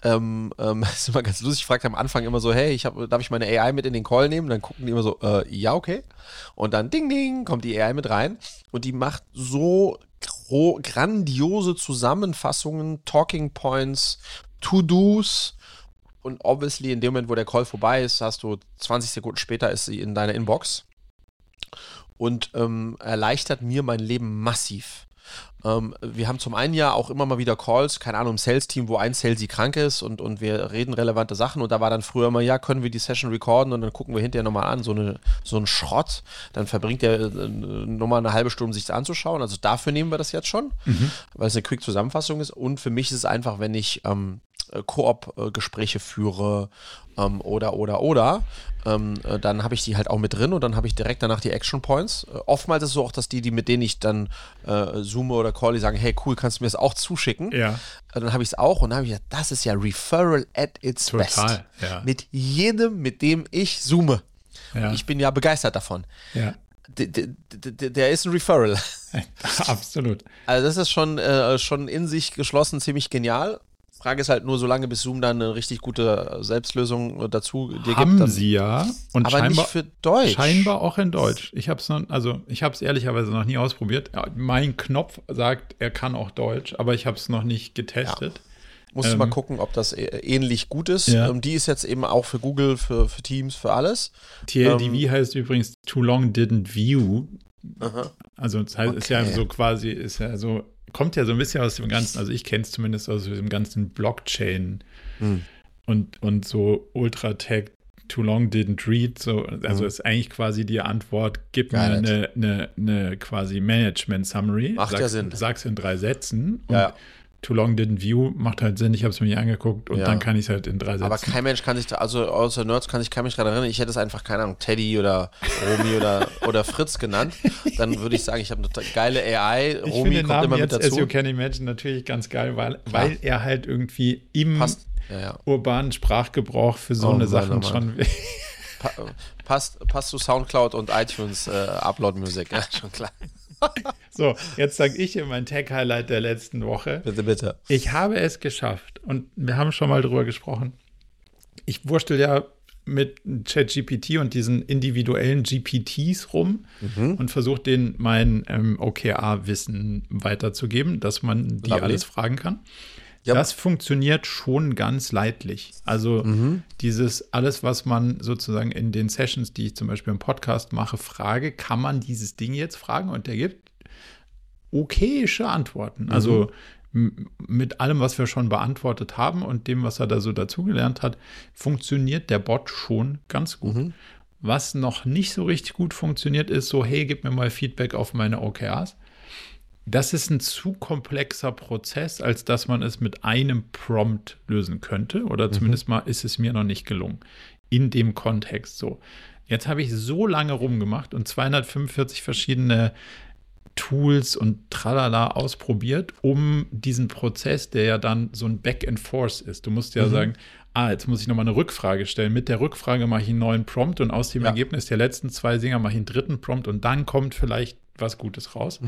ähm, ähm, ist immer ganz lustig, ich fragte am Anfang immer so, hey, ich hab, darf ich meine AI mit in den Call nehmen? Dann gucken die immer so, äh, ja, okay. Und dann ding, ding, kommt die AI mit rein und die macht so grandiose Zusammenfassungen, Talking Points, To-Dos und obviously in dem Moment, wo der Call vorbei ist, hast du 20 Sekunden später ist sie in deiner Inbox und ähm, erleichtert mir mein Leben massiv. Ähm, wir haben zum einen ja auch immer mal wieder Calls, keine Ahnung, im Sales-Team, wo ein Salesy krank ist und, und wir reden relevante Sachen. Und da war dann früher immer, ja, können wir die Session recorden? Und dann gucken wir hinterher nochmal an, so, eine, so ein Schrott, dann verbringt der äh, nochmal eine halbe Stunde, sich das anzuschauen, also dafür nehmen wir das jetzt schon, mhm. weil es eine Quick-Zusammenfassung ist. Und für mich ist es einfach, wenn ich ähm, äh, Koop-Gespräche führe ähm, oder, oder, oder, ähm, äh, dann habe ich die halt auch mit drin und dann habe ich direkt danach die Action Points. Äh, oftmals ist es so auch, dass die, die mit denen ich dann äh, zoome oder call, die sagen, hey cool, kannst du mir das auch zuschicken? Ja. Äh, dann habe ich es auch und dann habe ich gedacht, das ist ja Referral at its Total, best. ja. Mit jedem, mit dem ich zoome. Ja. Ich bin ja begeistert davon. Ja. D d- d- der ist ein Referral. Absolut. Also das ist schon, äh, schon in sich geschlossen ziemlich genial. Frage ist halt nur, solange bis Zoom dann eine richtig gute Selbstlösung dazu dir Haben gibt. Dann, sie ja. Und aber scheinbar, nicht für Deutsch. Scheinbar auch in Deutsch. Ich habe es noch, also ich habe es ehrlicherweise noch nie ausprobiert. Ja, mein Knopf sagt, er kann auch Deutsch, aber ich habe es noch nicht getestet. Musst du ähm, mal gucken, ob das äh, ähnlich gut ist. Ja. Ähm, die ist jetzt eben auch für Google, für, für Teams, für alles. TLDV Ähm, heißt übrigens Too Long Didn't View. Aha. Also das heißt, ist ja Okay. so quasi, ist ja so, kommt ja so ein bisschen aus dem ganzen, also ich kenne es zumindest aus dem ganzen Blockchain Hm. und, und so Ultratech, Too Long Didn't Read, so, also Mhm. ist eigentlich quasi die Antwort, gib mir eine, eine, eine quasi Management Summary. Macht ja sag's, Sinn. Sag's in drei Sätzen. Und Ja. Too Long Didn't View macht halt Sinn, ich habe es mir nicht angeguckt und Ja. dann kann ich es halt in drei Sätzen. Aber kein Mensch kann sich da, also außer Nerds kann sich kein Mensch daran erinnern. Ich hätte es einfach, keine Ahnung, Teddy oder Romy oder, oder Fritz genannt. Dann würde ich sagen, ich habe eine geile AI. ich Romy kommt Namen immer mit jetzt, as dazu. you can imagine, natürlich ganz geil, weil, weil er halt irgendwie im Passt. Ja, ja. urbanen Sprachgebrauch für so Oh eine Sachen Mann. schon. Pa passt, passt zu Soundcloud und iTunes äh, Upload Music. Ja, schon klar. so, jetzt sage ich hier mein Tech-Highlight der letzten Woche. Bitte, bitte. Ich habe es geschafft und wir haben schon mal drüber gesprochen. Ich wurstel ja mit ChatGPT und diesen individuellen GPTs rum Mhm. und versuche denen mein ähm, OKR-Wissen weiterzugeben, dass man die Lovely. alles fragen kann. Ja. Das funktioniert schon ganz leidlich. Also Mhm. dieses alles, was man sozusagen in den Sessions, die ich zum Beispiel im Podcast mache, frage, kann man dieses Ding jetzt fragen und der gibt okayische Antworten. Also m- mit allem, was wir schon beantwortet haben und dem, was er da so dazugelernt hat, funktioniert der Bot schon ganz gut. Was noch nicht so richtig gut funktioniert, ist so, hey, gib mir mal Feedback auf meine OKRs. Das ist ein zu komplexer Prozess, als dass man es mit einem Prompt lösen könnte. Oder zumindest mal ist es mir noch nicht gelungen. In dem Kontext so. Jetzt habe ich so lange rumgemacht und 245 verschiedene Tools und tralala ausprobiert, um diesen Prozess, der ja dann so ein Back and Forth ist. Du musst ja sagen, ah, jetzt muss ich nochmal eine Rückfrage stellen. Mit der Rückfrage mache ich einen neuen Prompt und aus dem Ja. Ergebnis der letzten zwei Singer mache ich einen dritten Prompt und dann kommt vielleicht was Gutes raus.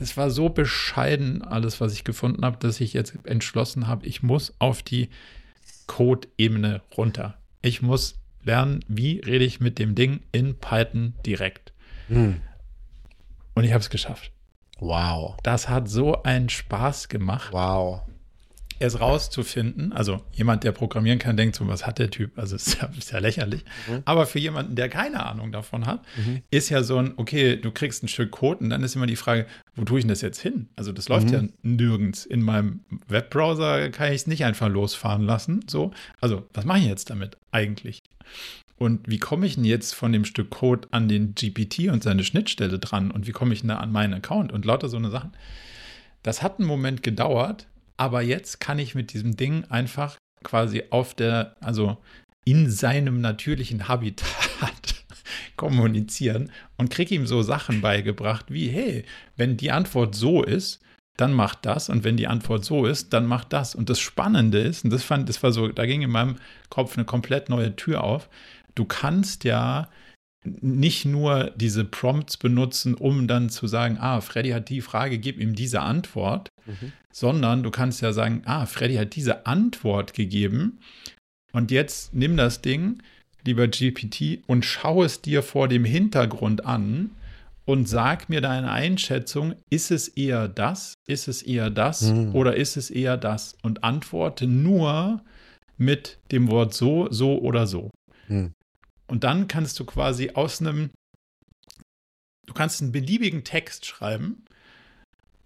Es war so bescheiden alles, was ich gefunden habe, dass ich jetzt entschlossen habe, ich muss auf die Code-Ebene runter. Ich muss lernen, wie rede ich mit dem Ding in Python direkt. Und ich habe es geschafft. Wow. Das hat so einen Spaß gemacht, Wow. Es rauszufinden. Also jemand, der programmieren kann, denkt so, was hat der Typ? Also ist ja, ist ja lächerlich. Aber für jemanden, der keine Ahnung davon hat, ist ja so ein, okay, du kriegst ein Stück Code und dann ist immer die Frage, wo tue ich denn das jetzt hin? Also das läuft ja nirgends. In meinem Webbrowser kann ich es nicht einfach losfahren lassen. So, also was mache ich jetzt damit eigentlich? Und wie komme ich denn jetzt von dem Stück Code an den GPT und seine Schnittstelle dran? Und wie komme ich denn da an meinen Account? Und lauter so eine Sachen. Das hat einen Moment gedauert, aber jetzt kann ich mit diesem Ding einfach quasi auf der, also in seinem natürlichen Habitat kommunizieren und kriege ihm so Sachen beigebracht wie, hey, wenn die Antwort so ist, dann macht das und wenn die Antwort so ist, dann macht das. Und das Spannende ist, und das fand, das war so, da ging in meinem Kopf eine komplett neue Tür auf. Du kannst ja nicht nur diese Prompts benutzen, um dann zu sagen, ah, Freddy hat die Frage, gib ihm diese Antwort, sondern du kannst ja sagen, ah, Freddy hat diese Antwort gegeben und jetzt nimm das Ding, lieber GPT, und schau es dir vor dem Hintergrund an und sag mir deine Einschätzung, ist es eher das, ist es eher das Hm. oder ist es eher das? Und antworte nur mit dem Wort so, so oder so. Hm. Und dann kannst du quasi aus einem, du kannst einen beliebigen Text schreiben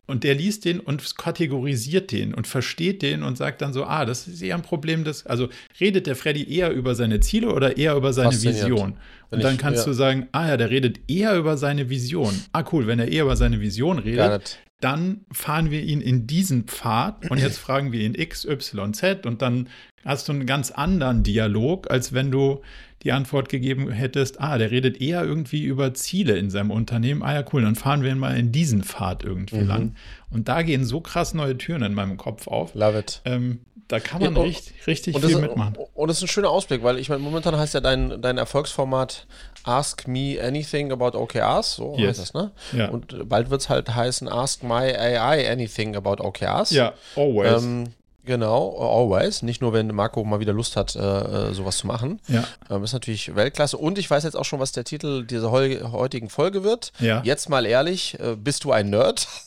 und der liest den und kategorisiert den und versteht den und sagt dann so, ah, das ist eher ein Problem des, also redet der Freddy eher über seine Ziele oder eher über seine. Vision? Und dann ich- kannst ja. du sagen, ah ja, der redet eher über seine Vision. Ah cool, wenn er eher über seine Vision redet, dann fahren wir ihn in diesen Pfad und jetzt fragen wir ihn X, Y, Z und dann hast du einen ganz anderen Dialog, als wenn du die Antwort gegeben hättest, ah, der redet eher irgendwie über Ziele in seinem Unternehmen. Ah ja, cool, dann fahren wir mal in diesen Pfad irgendwie mhm. lang. Und da gehen so krass neue Türen in meinem Kopf auf. Love it. Ähm, da kann man ja, und, richtig, richtig viel ist, mitmachen. Und das ist ein schöner Ausblick, weil ich meine, momentan heißt ja dein, dein Erfolgsformat Ask Me Anything About OKRs, so yes. heißt das, ne? Ja. Und bald wird es halt heißen Ask My AI Anything About OKRs. Ja, always. Ähm, Genau, always. Nicht nur, wenn Marco mal wieder Lust hat, äh, äh, sowas zu machen. Ja. Ähm, ist natürlich Weltklasse. Und ich weiß jetzt auch schon, was der Titel dieser heutigen Folge wird. Ja. Jetzt mal ehrlich, äh, bist du ein Nerd?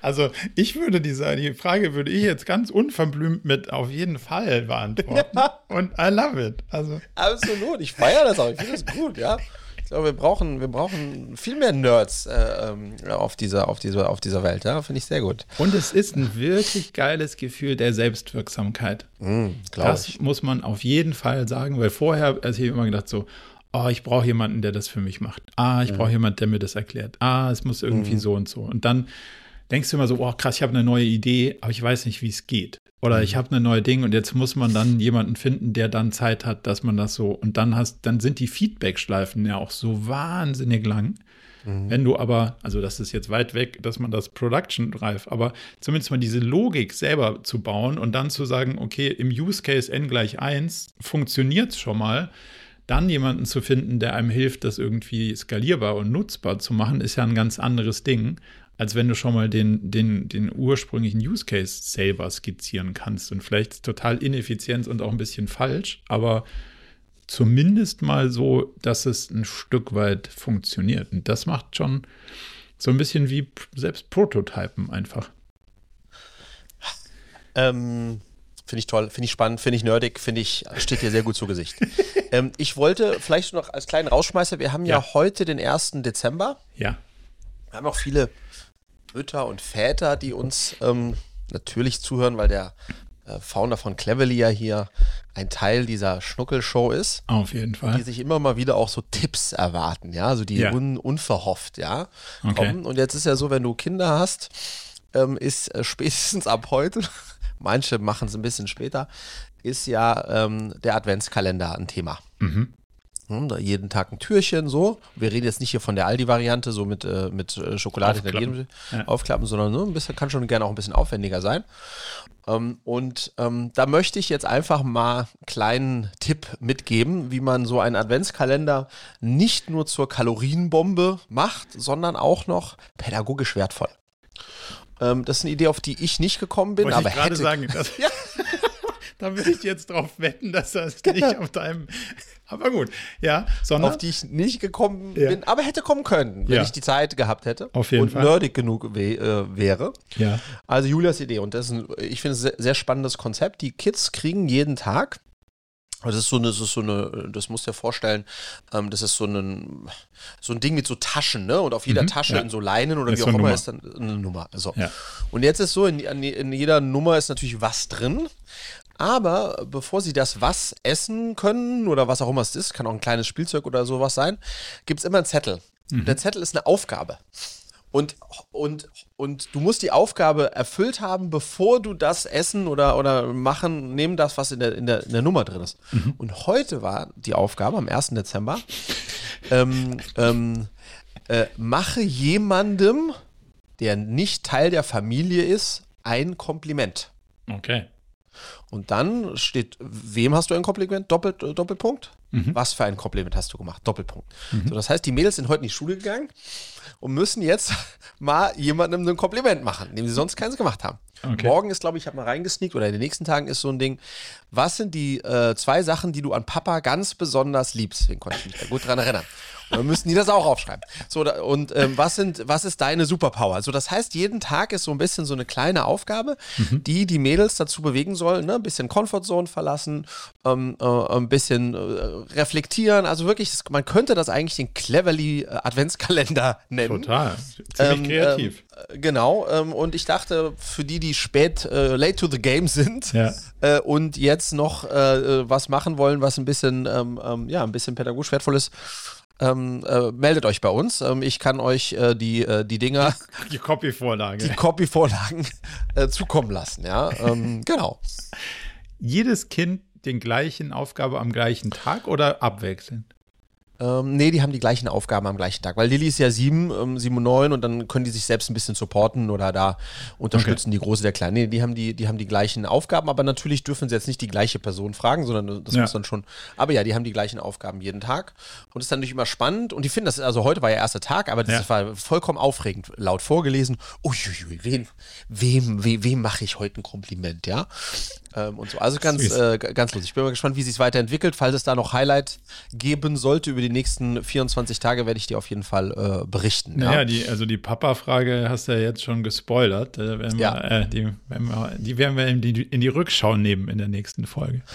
also ich würde diese die Frage würde ich jetzt ganz unverblümt mit auf jeden Fall beantworten. Ja. Und I love it. Also. Absolut. Ich feiere das auch. Ich finde das gut, ja. Ich glaube, wir brauchen, wir brauchen viel mehr Nerds äh, ähm, auf, dieser, auf, dieser, auf dieser Welt. Ja? Finde ich sehr gut. Und es ist ein wirklich geiles Gefühl der Selbstwirksamkeit. Mm, das ich. muss man auf jeden Fall sagen, weil vorher, also ich habe immer gedacht so, oh, ich brauche jemanden, der das für mich macht. Ah, ich mhm. brauche jemanden, der mir das erklärt. Ah, es muss irgendwie mhm. so und so. Und dann denkst du immer so, oh krass, ich habe eine neue Idee, aber ich weiß nicht, wie es geht. Oder mhm. ich habe eine neue Ding und jetzt muss man dann jemanden finden, der dann Zeit hat, dass man das so und dann hast, dann sind die Feedback-Schleifen ja auch so wahnsinnig lang. Mhm. Wenn du aber, also das ist jetzt weit weg, dass man das Production reif, aber zumindest mal diese Logik selber zu bauen und dann zu sagen, okay, im Use Case n gleich 1 funktioniert es schon mal, dann jemanden zu finden, der einem hilft, das irgendwie skalierbar und nutzbar zu machen, ist ja ein ganz anderes Ding, als wenn du schon mal den, den, den ursprünglichen Use Case selber skizzieren kannst. Und vielleicht total ineffizient und auch ein bisschen falsch, aber zumindest mal so, dass es ein Stück weit funktioniert. Und das macht schon so ein bisschen wie selbst Prototypen einfach. Ähm, finde ich toll, finde ich spannend, finde ich nerdig, finde ich, steht dir sehr gut zu Gesicht. ähm, ich wollte vielleicht noch als kleinen Rausschmeißer, wir haben ja, ja heute den 1. Dezember. Ja. Wir haben auch viele Mütter und Väter, die uns ähm, natürlich zuhören, weil der äh, Founder von Cleverly ja hier ein Teil dieser Schnuckelshow ist. Auf jeden Fall. Die sich immer mal wieder auch so Tipps erwarten, ja, also die ja. un unverhofft, ja, okay. kommen. Und jetzt ist ja so, wenn du Kinder hast, ähm, ist äh, spätestens ab heute, manche machen es ein bisschen später, ist ja ähm, der Adventskalender ein Thema. Mhm. Hm, jeden Tag ein Türchen, so. Wir reden jetzt nicht hier von der Aldi-Variante, so mit, äh, mit äh, Schokolade aufklappen. hinter jedem ja. aufklappen, sondern ne, ein bisschen, kann schon gerne auch ein bisschen aufwendiger sein. Ähm, und ähm, da möchte ich jetzt einfach mal einen kleinen Tipp mitgeben, wie man so einen Adventskalender nicht nur zur Kalorienbombe macht, sondern auch noch pädagogisch wertvoll. Ähm, das ist eine Idee, auf die ich nicht gekommen bin, Wollte aber ich hätte. Sagen, das, ja. Da würde ich jetzt drauf wetten, dass das nicht auf deinem aber gut, ja. Sondern, auf die ich nicht gekommen ja. bin, aber hätte kommen können, wenn ja. ich die Zeit gehabt hätte. Auf jeden und Fall. nerdig genug äh, wäre. Ja. Also Julias Idee. Und das ist ein, ich finde es ein sehr, sehr spannendes Konzept. Die Kids kriegen jeden Tag das ist so eine, das ist so eine, das musst du dir vorstellen, ähm, das ist so ein, so ein Ding mit so Taschen, ne? Und auf jeder mhm, Tasche ja. in so Leinen oder ist wie auch immer ist dann eine Nummer. So. Ja. Und jetzt ist so, in, in, jeder Nummer ist natürlich was drin. Aber bevor sie das was essen können oder was auch immer es ist, kann auch ein kleines Spielzeug oder sowas sein, gibt es immer einen Zettel. Mhm. Der Zettel ist eine Aufgabe. Und, und, und du musst die Aufgabe erfüllt haben, bevor du das essen oder, oder machen, nehmen das, was in der, in der, in der Nummer drin ist. Mhm. Und heute war die Aufgabe, am 1. Dezember, ähm, ähm, äh, mache jemandem, der nicht Teil der Familie ist, ein Kompliment. Okay. Und dann steht, wem hast du ein Kompliment? Doppelt, äh, Doppelpunkt? Mhm. Was für ein Kompliment hast du gemacht? Doppelpunkt. Mhm. So, das heißt, die Mädels sind heute in die Schule gegangen und müssen jetzt mal jemandem ein Kompliment machen, dem sie sonst keins gemacht haben. Okay. Morgen ist, glaube ich, ich habe mal reingesneakt oder in den nächsten Tagen ist so ein Ding. Was sind die äh, zwei Sachen, die du an Papa ganz besonders liebst? Deswegen konnte ich mich da gut dran erinnern. Dann müssten die das auch aufschreiben. So, und ähm, was, sind, was ist deine Superpower? Also, das heißt, jeden Tag ist so ein bisschen so eine kleine Aufgabe, mhm. die die Mädels dazu bewegen sollen, ne? ein bisschen Comfortzone verlassen, ähm, äh, ein bisschen äh, reflektieren. Also wirklich, man könnte das eigentlich den Cleverly äh, Adventskalender nennen. Total. Ziemlich ähm, kreativ. Ähm, genau. Ähm, und ich dachte, für die, die spät, äh, late to the game sind ja. Äh, und jetzt noch äh, was machen wollen, was ein bisschen, ähm, ja, ein bisschen pädagogisch wertvoll ist, ähm, äh, meldet euch bei uns. Ähm, ich kann euch äh, die, äh, die Dinger, die Copy-Vorlage, die Copy-Vorlagen äh, zukommen lassen. Ja, ähm, genau. Jedes Kind den gleichen Aufgabe am gleichen Tag oder abwechselnd? Ähm, nee, die haben die gleichen Aufgaben am gleichen Tag, weil Lilly ist ja sieben, ähm, sieben und neun und dann können die sich selbst ein bisschen supporten oder da unterstützen okay. die Große der Kleine. Nee, die haben die, die haben die gleichen Aufgaben, aber natürlich dürfen sie jetzt nicht die gleiche Person fragen, sondern das ja. muss dann schon. Aber ja, die haben die gleichen Aufgaben jeden Tag und das ist dann natürlich immer spannend und die finden das, also heute war ja erster Tag, aber das ja. war vollkommen aufregend, laut vorgelesen. Uiuiui, wem, wem, wem, wem mache ich heute ein Kompliment, ja? Ähm, und so. Also ganz, äh, ganz lustig. Ich bin mal gespannt, wie sich es weiterentwickelt. Falls es da noch Highlight geben sollte über die nächsten 24 Tage, werde ich dir auf jeden Fall äh, berichten. Naja, ja? die, also die Papa-Frage hast du ja jetzt schon gespoilert. Äh, werden ja. wir, äh, die, werden wir, die werden wir in die, in die Rückschau nehmen in der nächsten Folge.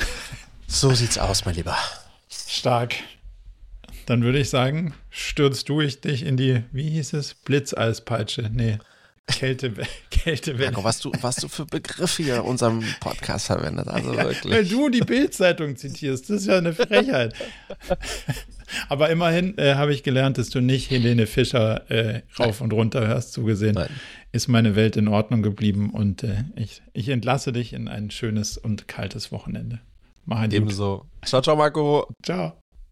So sieht's aus, mein Lieber. Stark. Dann würde ich sagen, stürzt du dich in die, wie hieß es? Blitzeispeitsche. Nee. Kälte, Kältewelle. Marco, was du, was du für Begriffe hier in unserem Podcast verwendet, also ja, wirklich. Weil du die Bildzeitung zitierst, das ist ja eine Frechheit. Aber immerhin äh, habe ich gelernt, dass du nicht Helene Fischer äh, rauf Nein. und runter hörst, zugesehen. Nein. Ist meine Welt in Ordnung geblieben und äh, ich, ich entlasse dich in ein schönes und kaltes Wochenende. Mach ein Ebenso. Ciao, ciao, Marco. Ciao.